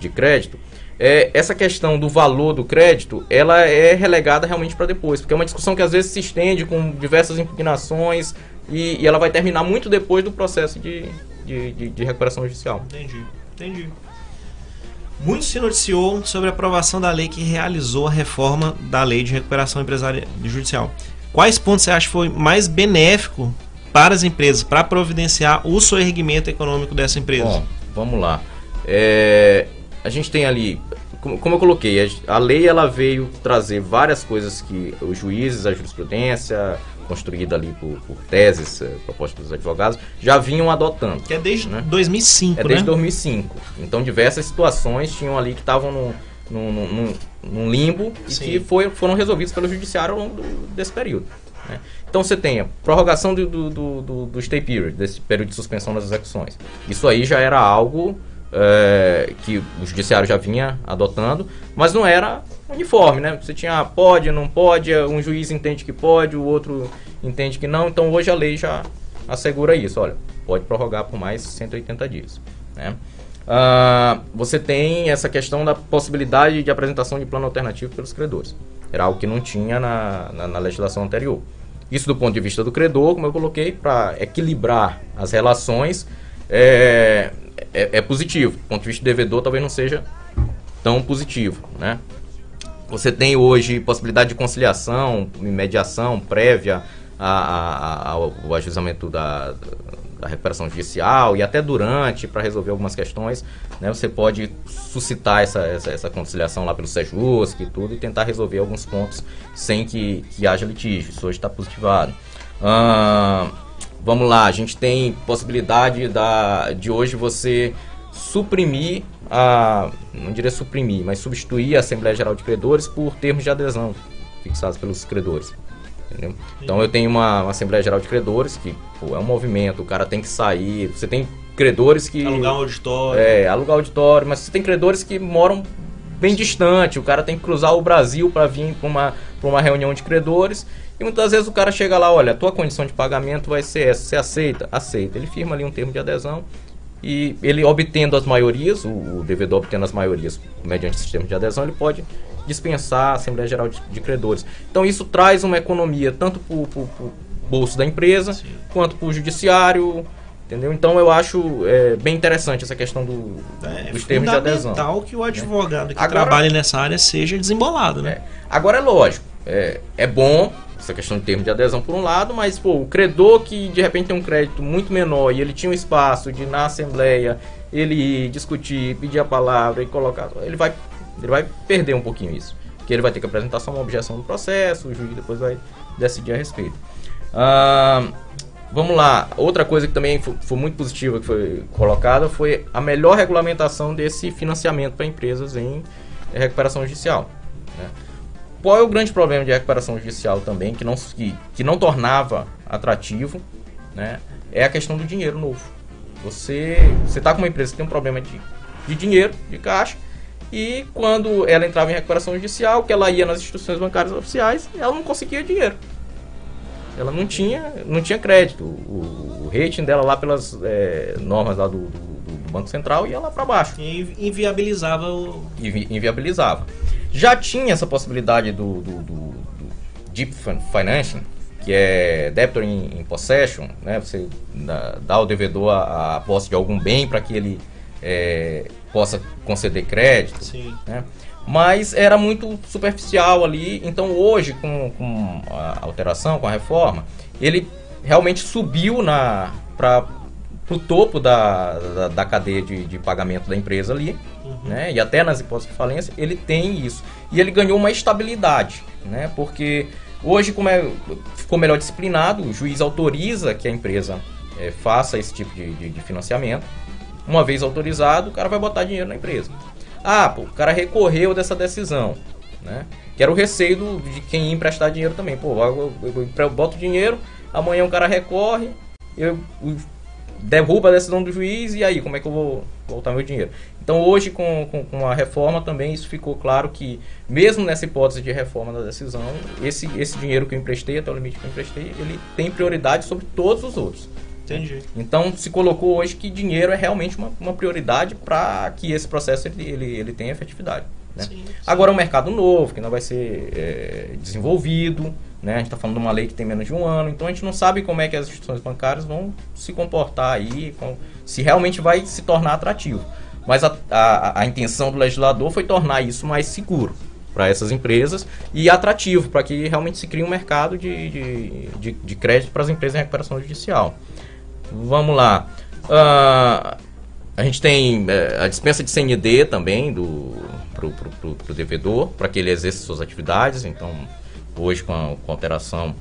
de crédito, é, essa questão do valor do crédito, ela é relegada realmente para depois, porque é uma discussão que às vezes se estende com diversas impugnações e, e ela vai terminar muito depois do processo de, de, de, de recuperação judicial. Entendi, entendi. Muito se noticiou sobre a aprovação da lei que realizou a reforma da lei de recuperação empresarial judicial. Quais pontos você acha que foi mais benéfico para as empresas, para providenciar o soerguimento econômico dessa empresa? Bom, vamos lá. É, a gente tem ali, como, como eu coloquei, a, a lei ela veio trazer várias coisas que os juízes, a jurisprudência, construída ali por, por teses eh, propostas dos advogados, já vinham adotando. que é desde né? 2005, É desde né? 2005. Então diversas situações tinham ali que estavam num, num, num- num limbo e Sim. que foi, foram resolvidos pelo judiciário ao longo do- desse período. né? Então você tem a prorrogação do, do, do, do- do stay period, desse período de suspensão das execuções. Isso aí já era algo é, que o judiciário já vinha adotando, mas não era uniforme, né? Você tinha ah, pode, não pode, um juiz entende que pode, o outro entende que não, então hoje a lei já assegura isso, olha, pode prorrogar por mais 180 dias, né? Ah, você tem essa questão da possibilidade de apresentação de plano alternativo pelos credores. Era algo que não tinha na, na, na legislação anterior. Isso do ponto de vista do credor, como eu coloquei, para equilibrar as relações, é, é, é positivo. Do ponto de vista do devedor, talvez não seja tão positivo, né? Você tem hoje possibilidade de conciliação, mediação prévia a, a, ao ajuizamento da, da recuperação judicial e até durante para resolver algumas questões, né, você pode suscitar essa, essa, essa conciliação lá pelo SEJUSC e tudo e tentar resolver alguns pontos sem que, que haja litígio. Isso hoje está positivado. Ah, vamos lá, a gente tem possibilidade da, de hoje você suprimir a, não diria suprimir, mas substituir a Assembleia Geral de Credores por termos de adesão fixados pelos credores. Entendeu? Então eu tenho uma, uma, Assembleia Geral de Credores que pô, é um movimento, o cara tem que sair. Você tem credores que. Alugar um auditório. É, alugar auditório, mas você tem credores que moram bem distante. O cara tem que cruzar o Brasil para vir para uma, uma reunião de credores. E muitas vezes o cara chega lá, olha, a tua condição de pagamento vai ser essa. Você aceita? Aceita. Ele firma ali um termo de adesão e ele obtendo as maiorias, o, o devedor obtendo as maiorias mediante sistema de adesão, ele pode dispensar a Assembleia Geral de, de Credores. Então isso traz uma economia tanto para o bolso da empresa Sim. quanto para o judiciário. Entendeu? Então eu acho é, bem interessante essa questão do, é, dos termos de adesão. É fundamental que o advogado que Agora, trabalha nessa área seja desembolado, né? É. Agora é lógico, é, é bom essa questão de termos de adesão por um lado, mas pô, o credor que de repente tem um crédito muito menor e ele tinha um espaço de na assembleia ele ir discutir, pedir a palavra e colocar, ele vai ele vai perder um pouquinho isso. Porque ele vai ter que apresentar só uma objeção no processo, o juiz depois vai decidir a respeito. Ah, vamos lá, outra coisa que também foi, foi, muito positiva que foi colocada foi a melhor regulamentação desse financiamento para empresas em recuperação judicial. Né? Qual é o grande problema de recuperação judicial também, que não, que, que não tornava atrativo, né? é a questão do dinheiro novo. Você está com uma empresa que tem um problema de, de dinheiro, de caixa, e quando ela entrava em recuperação judicial, que ela ia nas instituições bancárias oficiais, ela não conseguia dinheiro. Ela não tinha, não tinha crédito. O, o rating dela lá pelas é, normas lá do, do, do, Banco Central ia lá para baixo. E inviabilizava o. Invi, inviabilizava. Já tinha essa possibilidade do, do, do Deep Financing, que é debtor in, in possession, né? Você dá, dá ao devedor a, a posse de algum bem para que ele é, possa conceder crédito. Sim. Né? Mas era muito superficial ali. Então hoje, com, com a alteração, com a reforma, ele realmente subiu para o topo da, da, da cadeia de, de, pagamento da empresa ali. Né? E até nas hipóteses de falência, ele tem isso. E ele ganhou uma estabilidade, né? porque hoje, como é, ficou melhor disciplinado, o juiz autoriza que a empresa é, faça esse tipo de, de, de financiamento. Uma vez autorizado, o cara vai botar dinheiro na empresa. Ah, pô, o cara recorreu dessa decisão, né? Que era o receio do, de quem ia emprestar dinheiro também. Pô, eu, eu, eu boto dinheiro, amanhã o cara recorre, eu, eu derruba a decisão do juiz e aí, como é que eu vou voltar meu dinheiro? Então hoje com, com, com, a reforma também isso ficou claro que, mesmo nessa hipótese de reforma da decisão, esse, esse dinheiro que eu emprestei, até o limite que eu emprestei, ele tem prioridade sobre todos os outros. Entendi. Então se colocou hoje que dinheiro é realmente uma, uma prioridade para que esse processo ele, ele, ele tenha efetividade. Né? Sim, sim. Agora é um mercado novo, que não vai ser é, desenvolvido, né? a gente está falando de uma lei que tem menos de um ano, então a gente não sabe como é que as instituições bancárias vão se comportar aí, com, se realmente vai se tornar atrativo. Mas a, a, a intenção do legislador foi tornar isso mais seguro para essas empresas e atrativo para que realmente se crie um mercado de, de, de, de crédito para as empresas em recuperação judicial. Vamos lá. Uh, a gente tem uh, a dispensa de CND também do pro, pro devedor, para que ele exerça suas atividades. Então, hoje com a, com a alteração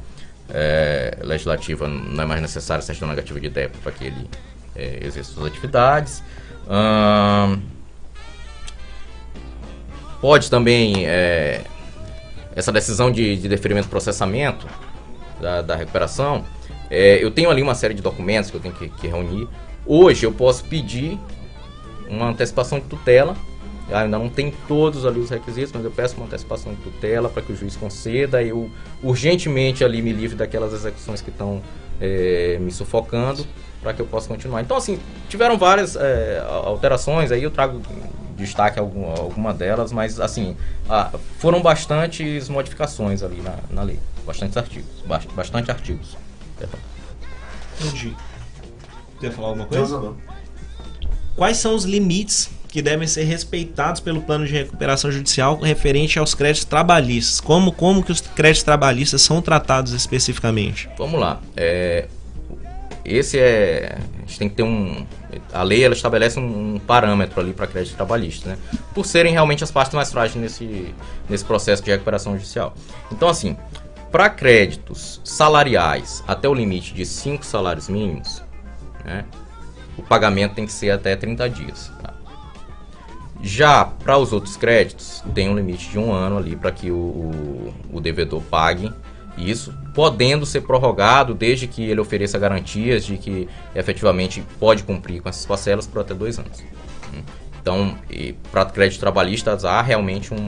é, legislativa não é mais necessário certidão negativa de débito para que ele é, exerça suas atividades. Pode também é, essa decisão de, de deferimento processamento da, da recuperação é, eu tenho ali uma série de documentos que eu tenho que, que, reunir. Hoje eu posso pedir uma antecipação de tutela. Eu ainda não tem todos ali os requisitos, mas eu peço uma antecipação de tutela para que o juiz conceda. Eu urgentemente ali me livre daquelas execuções que estão é, me sufocando para que eu possa continuar. Então, assim, tiveram várias é, alterações. Aí eu trago destaque alguma, alguma delas, mas assim, ah, foram bastantes modificações ali na, na lei. Bastantes artigos. bas- Bastante artigos. Perdão. Entendi. Quer falar alguma coisa? Quais são os limites que devem ser respeitados pelo plano de recuperação judicial referente aos créditos trabalhistas? Como, como que os créditos trabalhistas são tratados especificamente? Vamos lá. É, esse é. A gente tem que ter um. A lei ela estabelece um, parâmetro ali para crédito trabalhista, né? Por serem realmente as partes mais frágeis nesse, nesse processo de recuperação judicial. Então, assim, para créditos salariais até o limite de 5 salários mínimos, né, o pagamento tem que ser até 30 dias. tá? Já para os outros créditos, tem um limite de um ano ali para que o, o, o devedor pague isso, podendo ser prorrogado desde que ele ofereça garantias de que efetivamente pode cumprir com essas parcelas por até dois anos. Então, para crédito trabalhista há realmente um,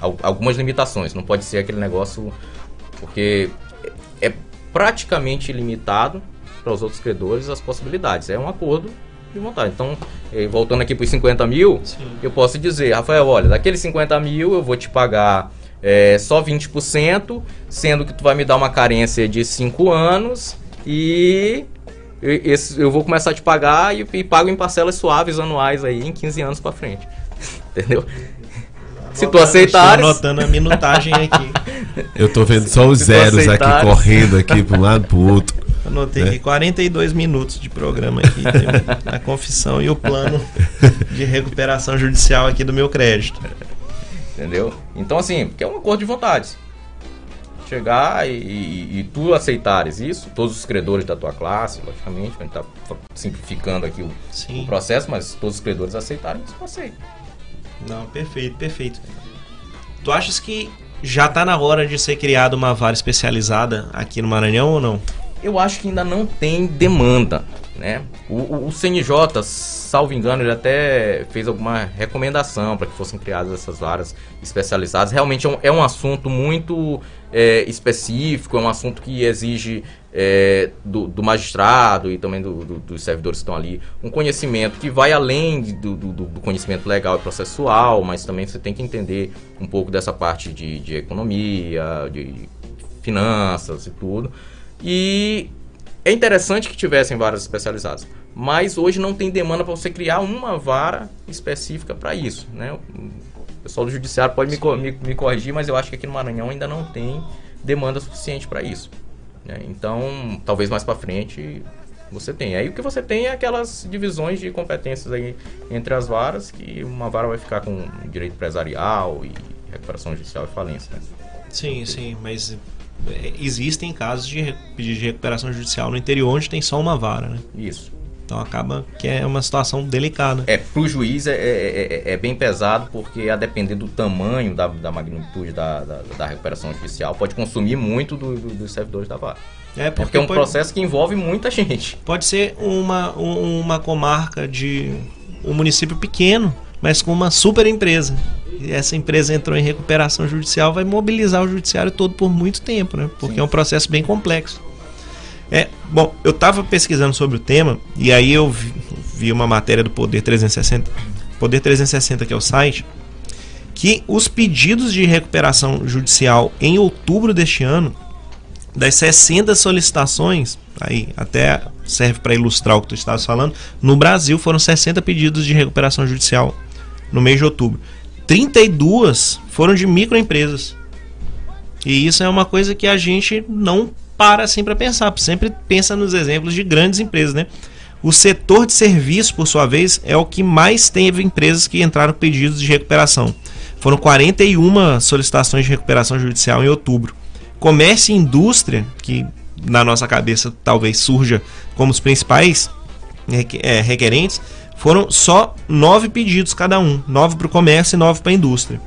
al- algumas limitações. Não pode ser aquele negócio porque é praticamente limitado para os outros credores as possibilidades. É um acordo de vontade. Então, voltando aqui para os 50 mil, eu posso dizer, Rafael, olha, daqueles 50 mil eu vou te pagar eh, só 20%, sendo que tu vai me dar uma carência de 5 anos e esse- eu vou começar a te pagar e, e pago em parcelas suaves anuais aí em 15 anos para frente. Entendeu? Se tu aceitares, Estou anotando a minutagem aqui. Eu tô vendo só os zeros aqui correndo aqui para um lado pro outro. Anotei É. aqui 42 minutos de programa aqui, a confissão e o plano de recuperação judicial aqui do meu crédito. Entendeu? Então, assim, porque é um acordo de vontades. Chegar e, e- e tu aceitares isso, todos os credores da tua classe, logicamente, a gente tá simplificando aqui o, o processo, mas todos os credores aceitarem isso, eu aceito. Não, perfeito, perfeito. Tu achas que já tá na hora de ser criada uma vara especializada aqui no Maranhão ou não? Eu acho que ainda não tem demanda, né? O, o, o CNJ, salvo engano, ele até fez alguma recomendação para que fossem criadas essas varas especializadas. Realmente é um, é um assunto muito é, específico, é um assunto que exige é, do, do magistrado e também do- do- dos servidores que estão ali um conhecimento que vai além do conhecimento legal e processual, mas também você tem que entender um pouco dessa parte de, de economia, de finanças e tudo. E é interessante que tivessem varas especializadas, mas hoje não tem demanda para você criar uma vara específica para isso, né? O pessoal do judiciário pode me, me, me corrigir, mas eu acho que aqui no Maranhão ainda não tem demanda suficiente para isso. né? Então, talvez mais para frente você tenha. Aí o que você tem é aquelas divisões de competências aí entre as varas, que uma vara vai ficar com direito empresarial e recuperação judicial e falência, né? Sim, sim, mas existem casos de de recuperação judicial no interior onde tem só uma vara, né? Isso. Então acaba que é uma situação delicada. É, pro juiz é, é, é- é bem pesado, porque a depender do tamanho, da, da magnitude da, da, da recuperação judicial, pode consumir muito do- do- dos servidores da vara. É Porque é um pode, processo que envolve muita gente. pode ser uma, um- uma comarca de um município pequeno, mas com uma super empresa. E essa empresa entrou em recuperação judicial, vai mobilizar o judiciário todo por muito tempo, né? Porque Sim. é um processo bem complexo. É, bom, eu estava pesquisando sobre o tema e aí eu vi, vi uma matéria do Poder 360, Poder 360 que é o site, que os pedidos de recuperação judicial em outubro deste ano, das 60 solicitações, aí até serve para ilustrar o que tu estavas falando, no Brasil foram 60 pedidos de recuperação judicial no mês de outubro. 32 foram de microempresas. E isso é uma coisa que a gente não para assim para pensar, sempre pensa nos exemplos de grandes empresas, né? O setor de serviço, por sua vez, é o que mais teve empresas que entraram pedidos de recuperação. Foram 41 solicitações de recuperação judicial em outubro. Comércio e indústria, que na nossa cabeça talvez surja como os principais reque- é, requerentes, foram só nove pedidos cada um, nove para o comércio e nove para a indústria.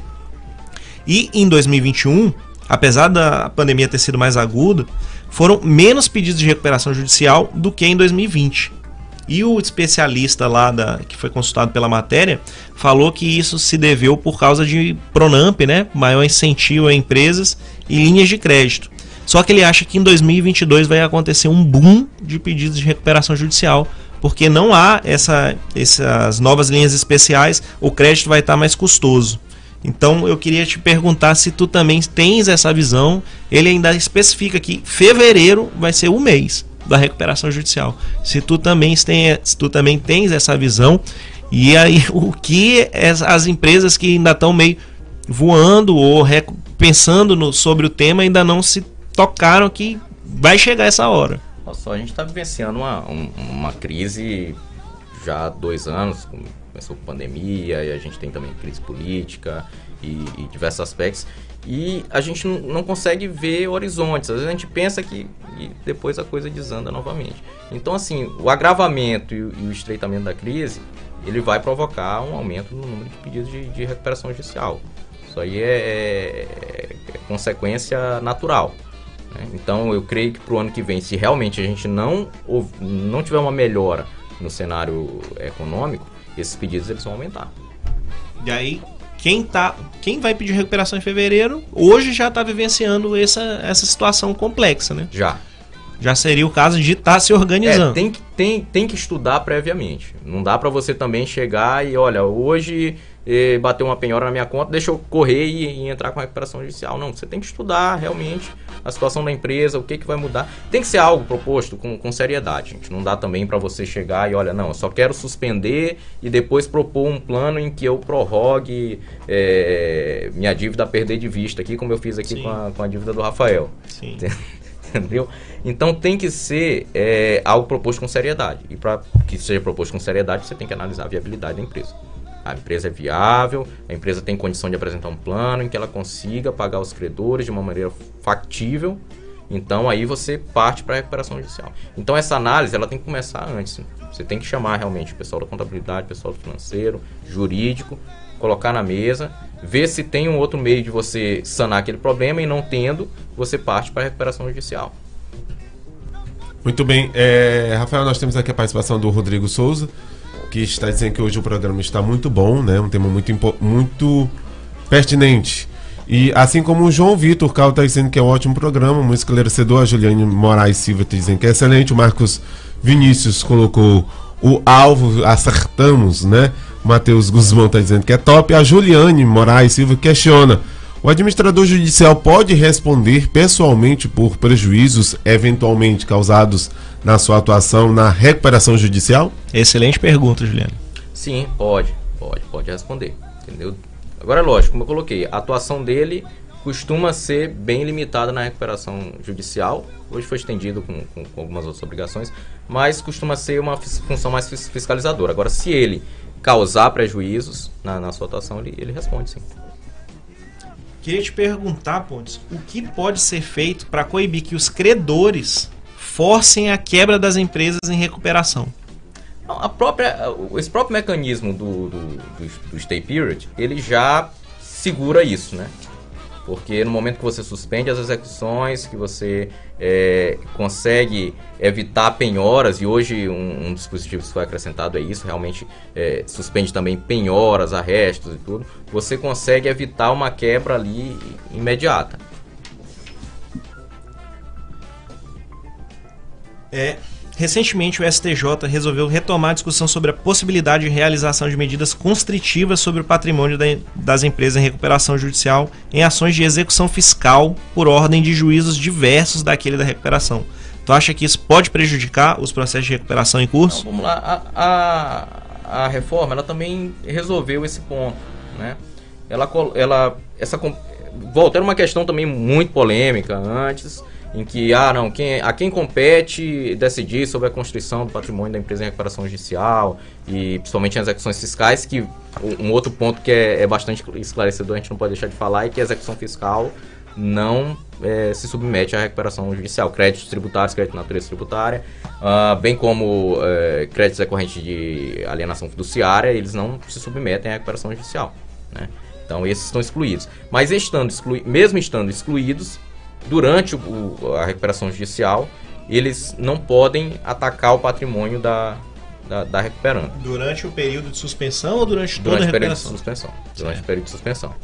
E em 2021, apesar da pandemia ter sido mais aguda, foram menos pedidos de recuperação judicial do que em 2020. E o especialista lá da, que foi consultado pela matéria falou que isso se deveu por causa de Pronamp, né? Maior incentivo a empresas e linhas de crédito. Só que ele acha que em 2022 vai acontecer um boom de pedidos de recuperação judicial porque não há essa, essas novas linhas especiais, o crédito vai estar mais custoso. Então eu queria te perguntar se tu também tens essa visão. Ele ainda especifica que fevereiro vai ser o mês da recuperação judicial. Se tu também, se tu também tens essa visão, e aí o que as empresas que ainda estão meio voando ou pensando no, sobre o tema ainda não se tocaram que vai chegar essa hora. Só, a gente está vivenciando uma, uma crise já há dois anos, começou com pandemia, e a gente tem também crise política e, e diversos aspectos. E a gente não consegue ver horizontes. Às vezes a gente pensa que depois a coisa desanda novamente. Então, assim, o agravamento e o, e o estreitamento da crise, ele vai provocar um aumento no número de pedidos de, de recuperação judicial. Isso aí é, é, é consequência natural. Né? Então, eu creio que para o ano que vem, se realmente a gente não, não tiver uma melhora no cenário econômico, esses pedidos eles vão aumentar. E aí, quem, tá, quem vai pedir recuperação em fevereiro, hoje já está vivenciando essa, essa situação complexa, né? Já. Já seria o caso de estar tá se organizando. É, tem, que, tem, tem que estudar previamente. Não dá para você também chegar e, olha, hoje eh, bateu uma penhora na minha conta, deixa eu correr e, e, entrar com a recuperação judicial. Não, você tem que estudar realmente a situação da empresa, o que, que vai mudar. Tem que ser algo proposto com, com seriedade, gente. Não dá também para você chegar e, olha, não, eu só quero suspender e depois propor um plano em que eu prorrogue eh, minha dívida a perder de vista aqui, como eu fiz aqui com a, com a dívida do Rafael. Sim. Entendeu? Então tem que ser é, algo proposto com seriedade. E para que seja proposto com seriedade, você tem que analisar a viabilidade da empresa. A empresa é viável, a empresa tem condição de apresentar um plano em que ela consiga pagar os credores de uma maneira factível. Então aí você parte para a recuperação judicial. Então essa análise ela tem que começar antes. Você tem que chamar realmente o pessoal da contabilidade, o pessoal do financeiro, jurídico, colocar na mesa, ver se tem um outro meio de você sanar aquele problema e não tendo, você parte para a recuperação judicial. Muito bem. É, Rafael, nós temos aqui a participação do Rodrigo Souza que está dizendo que hoje o programa está muito bom, né? Um tema muito, muito pertinente. E assim como o João Vitor Cal está dizendo que é um ótimo programa, muito esclarecedor, a Juliane Moraes Silva está dizendo que é excelente, o Marcos Vinícius colocou o alvo, acertamos, né? Matheus Guzmão está dizendo que é top. A Juliane Moraes Silva questiona: o administrador judicial pode responder pessoalmente por prejuízos eventualmente causados na sua atuação na recuperação judicial? Excelente pergunta, Juliano. Sim, pode, pode, pode responder. Entendeu? Agora, é lógico, como eu coloquei, a atuação dele costuma ser bem limitada na recuperação judicial. Hoje foi estendido com, com, com algumas outras obrigações, mas costuma ser uma função mais fiscalizadora. Agora, se ele causar prejuízos na, na sua atuação, ele, ele responde sim. Queria te perguntar, Pontes, o que pode ser feito para coibir que os credores forcem a quebra das empresas em recuperação? A própria, esse próprio mecanismo do, do, do, do stay period, ele já segura isso, né? Porque no momento que você suspende as execuções, que você é, consegue evitar penhoras, e hoje um, um, dispositivo que foi acrescentado é isso, realmente é, suspende também penhoras, arrestos e tudo, você consegue evitar uma quebra ali imediata. É, Recentemente, o STJ resolveu retomar a discussão sobre a possibilidade de realização de medidas constritivas sobre o patrimônio das empresas em recuperação judicial em ações de execução fiscal por ordem de juízos diversos daquele da recuperação. Tu acha que isso pode prejudicar os processos de recuperação em curso? Então, vamos lá. A, a, a, reforma ela também resolveu esse ponto. Né? Ela, ela, essa, volta, era uma questão também muito polêmica antes em que ah não quem a quem compete decidir sobre a constituição do patrimônio da empresa em recuperação judicial e principalmente as execuções fiscais que um outro ponto que é, é bastante esclarecedor a gente não pode deixar de falar é que a execução fiscal não é, se submete à recuperação judicial créditos tributários crédito de natureza tributária uh, bem como uh, créditos decorrentes de alienação fiduciária eles não se submetem à recuperação judicial né? então esses estão excluídos mas estando exclu mesmo estando excluídos durante o, a recuperação judicial, eles não podem atacar o patrimônio da, da, da recuperante. Durante o período de suspensão ou durante, durante toda a recuperação? Durante o período de suspensão. Durante o período de suspensão.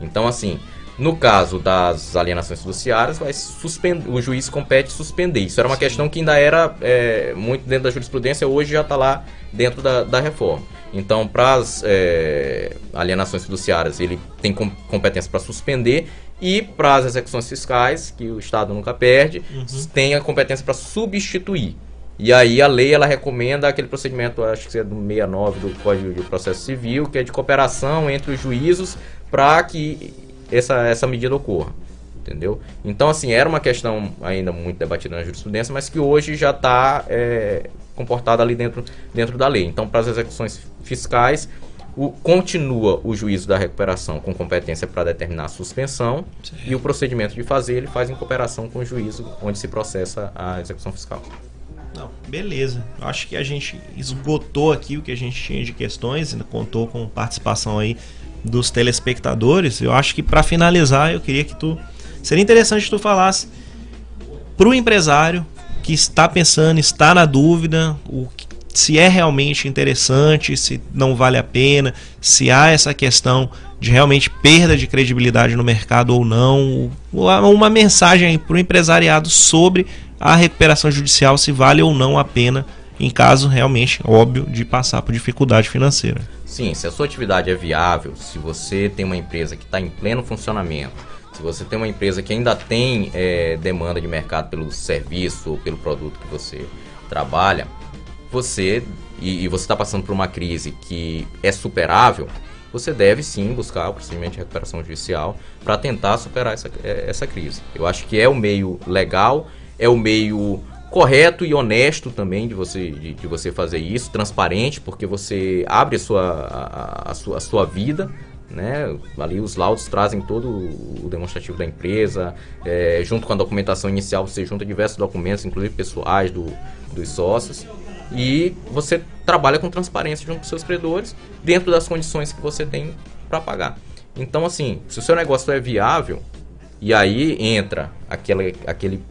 Então, assim, No caso das alienações fiduciárias, vai suspender, o juiz compete suspender. Isso era uma Sim. questão que ainda era é, muito dentro da jurisprudência, hoje já está lá dentro da, da reforma. Então, para as é, alienações fiduciárias, ele tem com, competência para suspender e para as execuções fiscais, que o Estado nunca perde, uhum. tem a competência para substituir. E aí a lei ela recomenda aquele procedimento, acho que é do 69 do Código de Processo Civil, que é de cooperação entre os juízos para que essa, essa medida ocorra. Entendeu? Então, assim, era uma questão ainda muito debatida na jurisprudência, mas que hoje já está é, comportada ali dentro, dentro da lei. Então, para as execuções fiscais, o, continua o juízo da recuperação com competência para determinar a suspensão Sim. e o procedimento de fazer ele faz em cooperação com o juízo onde se processa a execução fiscal. Não, beleza. Acho que a gente esgotou aqui o que a gente tinha de questões, ainda contou com participação aí dos telespectadores. Eu acho que para finalizar, eu queria que tu seria interessante que tu falasse para o empresário que está pensando, está na dúvida, o se é realmente interessante, se não vale a pena, se há essa questão de realmente perda de credibilidade no mercado ou não, uma mensagem para o empresariado sobre a recuperação judicial, se vale ou não a pena, em caso realmente, óbvio, de passar por dificuldade financeira. Sim, se a sua atividade é viável, se você tem uma empresa que está em pleno funcionamento, se você tem uma empresa que ainda tem é, demanda de mercado pelo serviço ou pelo produto que você trabalha, você e, e você está passando por uma crise que é superável, você deve sim buscar o procedimento de recuperação judicial para tentar superar essa, é, essa crise. Eu acho que é o meio legal, é o meio correto e honesto também de você, de, de, você fazer isso, transparente, porque você abre a sua, a, a, sua, a sua vida, né? Ali os laudos trazem todo o demonstrativo da empresa, é, junto com a documentação inicial você junta diversos documentos, inclusive pessoais do, dos sócios, e você trabalha com transparência junto com seus credores, dentro das condições que você tem para pagar. Então, assim, se o seu negócio é viável, e aí entra aquele, aquele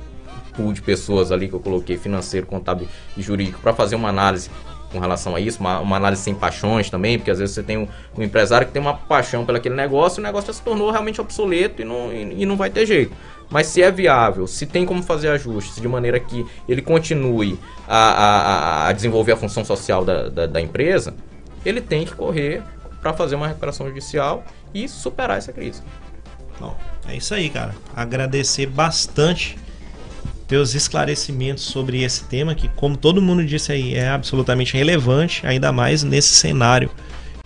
pool de pessoas ali que eu coloquei, financeiro, contábil e jurídico, para fazer uma análise com relação a isso, uma, uma, análise sem paixões também, porque às vezes você tem um, um, empresário que tem uma paixão pelo aquele negócio e o negócio já se tornou realmente obsoleto e não, e, e, não vai ter jeito. Mas se é viável, se tem como fazer ajustes de maneira que ele continue a, a, a desenvolver a função social da, da, da empresa, ele tem que correr para fazer uma recuperação judicial e superar essa crise. Bom, é isso aí, cara. Agradecer bastante teus esclarecimentos sobre esse tema, que, como todo mundo disse aí, é absolutamente relevante, ainda mais nesse cenário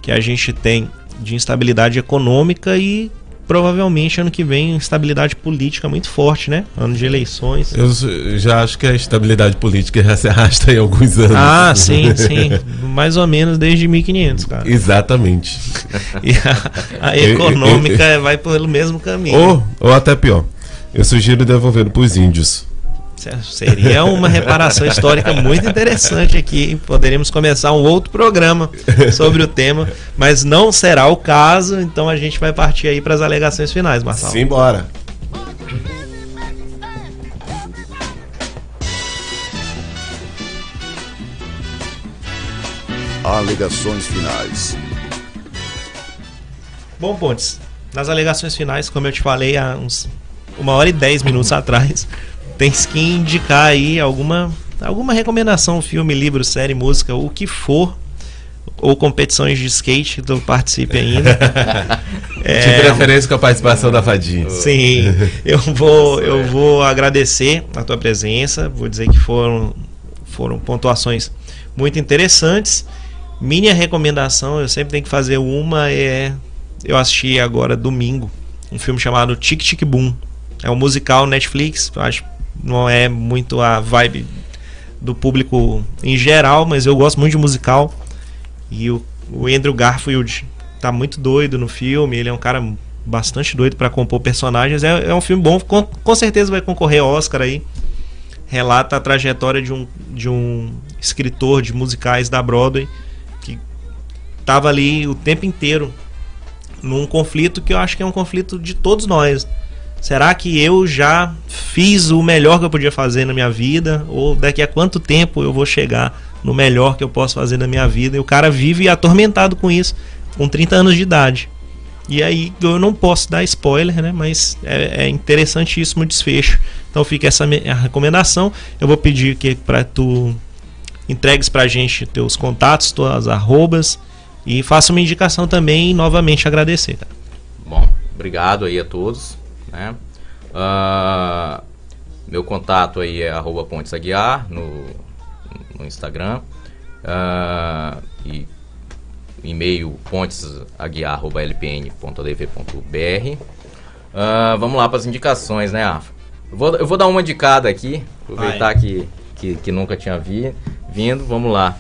que a gente tem de instabilidade econômica e provavelmente ano que vem instabilidade política muito forte, né? Ano de eleições. Eu já acho que a estabilidade política já se arrasta em alguns anos. Ah, sim, sim. Mais ou menos desde 1500, cara. Exatamente. E a, a econômica eu, eu, eu, vai pelo mesmo caminho. Ou, ou até pior. Eu sugiro devolver para os índios. Seria uma reparação histórica muito interessante aqui. Poderíamos começar um outro programa sobre o tema, mas não será o caso, então a gente vai partir aí para as alegações finais, Marcelo. Simbora. Alegações finais. Bom, Pontes, nas alegações finais, como eu te falei há uns uma hora e dez minutos atrás, tens que indicar aí alguma, alguma recomendação, filme, livro, série, música, o que for, ou competições de skate que tu participe ainda. é, de preferência com a participação da Fadinha. Sim, eu vou, eu vou agradecer a tua presença, vou dizer que foram, foram pontuações muito interessantes. Minha recomendação, eu sempre tenho que fazer uma, é. Eu assisti agora domingo um filme chamado Tic Tic Boom. É um musical Netflix, eu acho não é muito a vibe do público em geral, mas eu gosto muito de musical. E o, o Andrew Garfield tá muito doido no filme, ele é um cara bastante doido para compor personagens. É, é, um filme bom, com, com certeza vai concorrer ao Oscar aí. Relata a trajetória de um, de um escritor de musicais da Broadway que tava ali o tempo inteiro num conflito que eu acho que é um conflito de todos nós Será que eu já fiz o melhor que eu podia fazer na minha vida? Ou daqui a quanto tempo eu vou chegar no melhor que eu posso fazer na minha vida? E o cara vive atormentado com isso, com 30 anos de idade. E aí eu não posso dar spoiler, né? Mas é, é interessantíssimo o desfecho. Então fica essa me- a recomendação. Eu vou pedir que para tu entregues pra gente teus contatos, tuas arrobas e faça uma indicação também e novamente agradecer, cara. Bom, obrigado aí a todos. Né? Ah, meu contato aí é arroba Pontes Aguiar no, no Instagram. Ah, e e-mail pontesaguiar.lpn.adv.br. Ah, vamos lá para as indicações, né, Rafa? Eu vou, eu vou dar uma indicada aqui, aproveitar que, que, que nunca tinha vi, vindo. Vamos lá.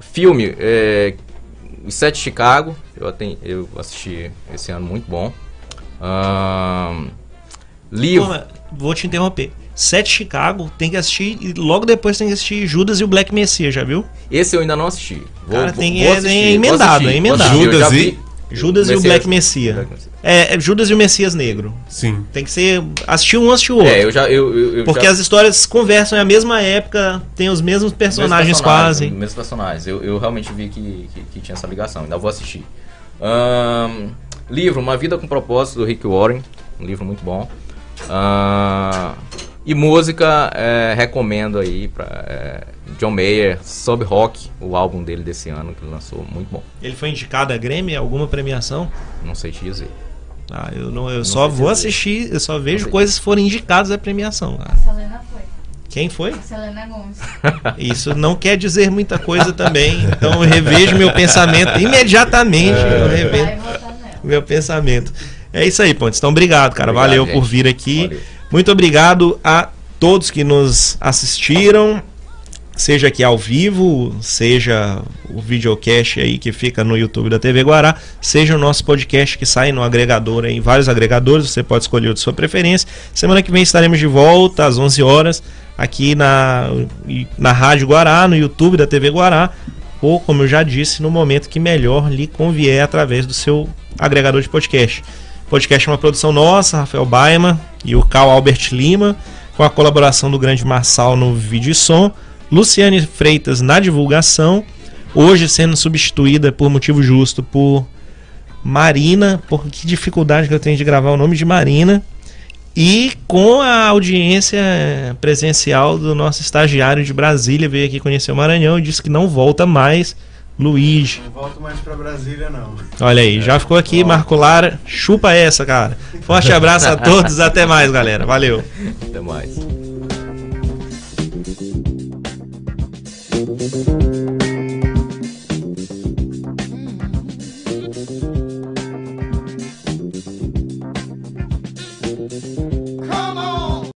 Filme, é, Os Sete Chicago, eu, aten- eu assisti esse ano, muito bom. Ahn, livro. Porra, vou te interromper. Sete Chicago tem que assistir e logo depois tem que assistir Judas e o Black Messiah, já viu? Esse eu ainda não assisti. Vou, Cara, tem- vou é- assistir, é emendado, é emendado. Judas e- Judas e o Black Messiah. É, é Judas e o Messias Negro. Sim. Tem que ser. Assistir um, assistir o outro. É, eu já. Eu, eu, eu Porque já, as histórias conversam é a mesma época, tem os mesmos personagens Mesmos quase. Mesmos personagens. Eu, eu realmente vi que, que, que tinha essa ligação. Ainda vou assistir. Ahn, livro, Uma Vida com Propósito, do Rick Warren. Um livro muito bom. Ahn, e música, é, recomendo aí pra é, John Mayer, Sub Rock, o álbum dele desse ano que ele lançou. Muito bom. Ele foi indicado a Grêmio, alguma premiação? Não sei te dizer. Ah, eu não, eu só sei vou dizer. assistir, eu só vejo coisas que forem indicadas à premiação, cara. Selena foi. Quem foi? Selena Gomes. Isso não quer dizer muita coisa também. Então eu revejo meu pensamento imediatamente. Eu revejo Vai votar nela. meu pensamento. É isso aí, Pontes. Então, obrigado, cara. Obrigado, Valeu gente. por vir aqui. Valeu. Muito obrigado a todos que nos assistiram, seja aqui ao vivo, seja o videocast aí que fica no YouTube da TV Guará, seja o nosso podcast que sai no agregador em vários agregadores, você pode escolher o de sua preferência. Semana que vem estaremos de volta às 11 horas aqui na, na Rádio Guará, no YouTube da TV Guará, ou como eu já disse, no momento que melhor lhe convier através do seu agregador de podcast. O podcast é uma produção nossa, Rafael Baima e o Cal Albert Lima, com a colaboração do grande Marçal no vídeo e som, Luciane Freitas na divulgação, hoje sendo substituída por motivo justo por Marina, por que dificuldade que eu tenho de gravar o nome de Marina, e com a audiência presencial do nosso estagiário de Brasília, veio aqui conhecer o Maranhão e disse que não volta mais, Luiz. Não volto mais pra Brasília, não. Olha aí, já ficou aqui, Marco Lara. Chupa essa, cara. Forte abraço a todos, até mais, galera. Valeu. Até mais.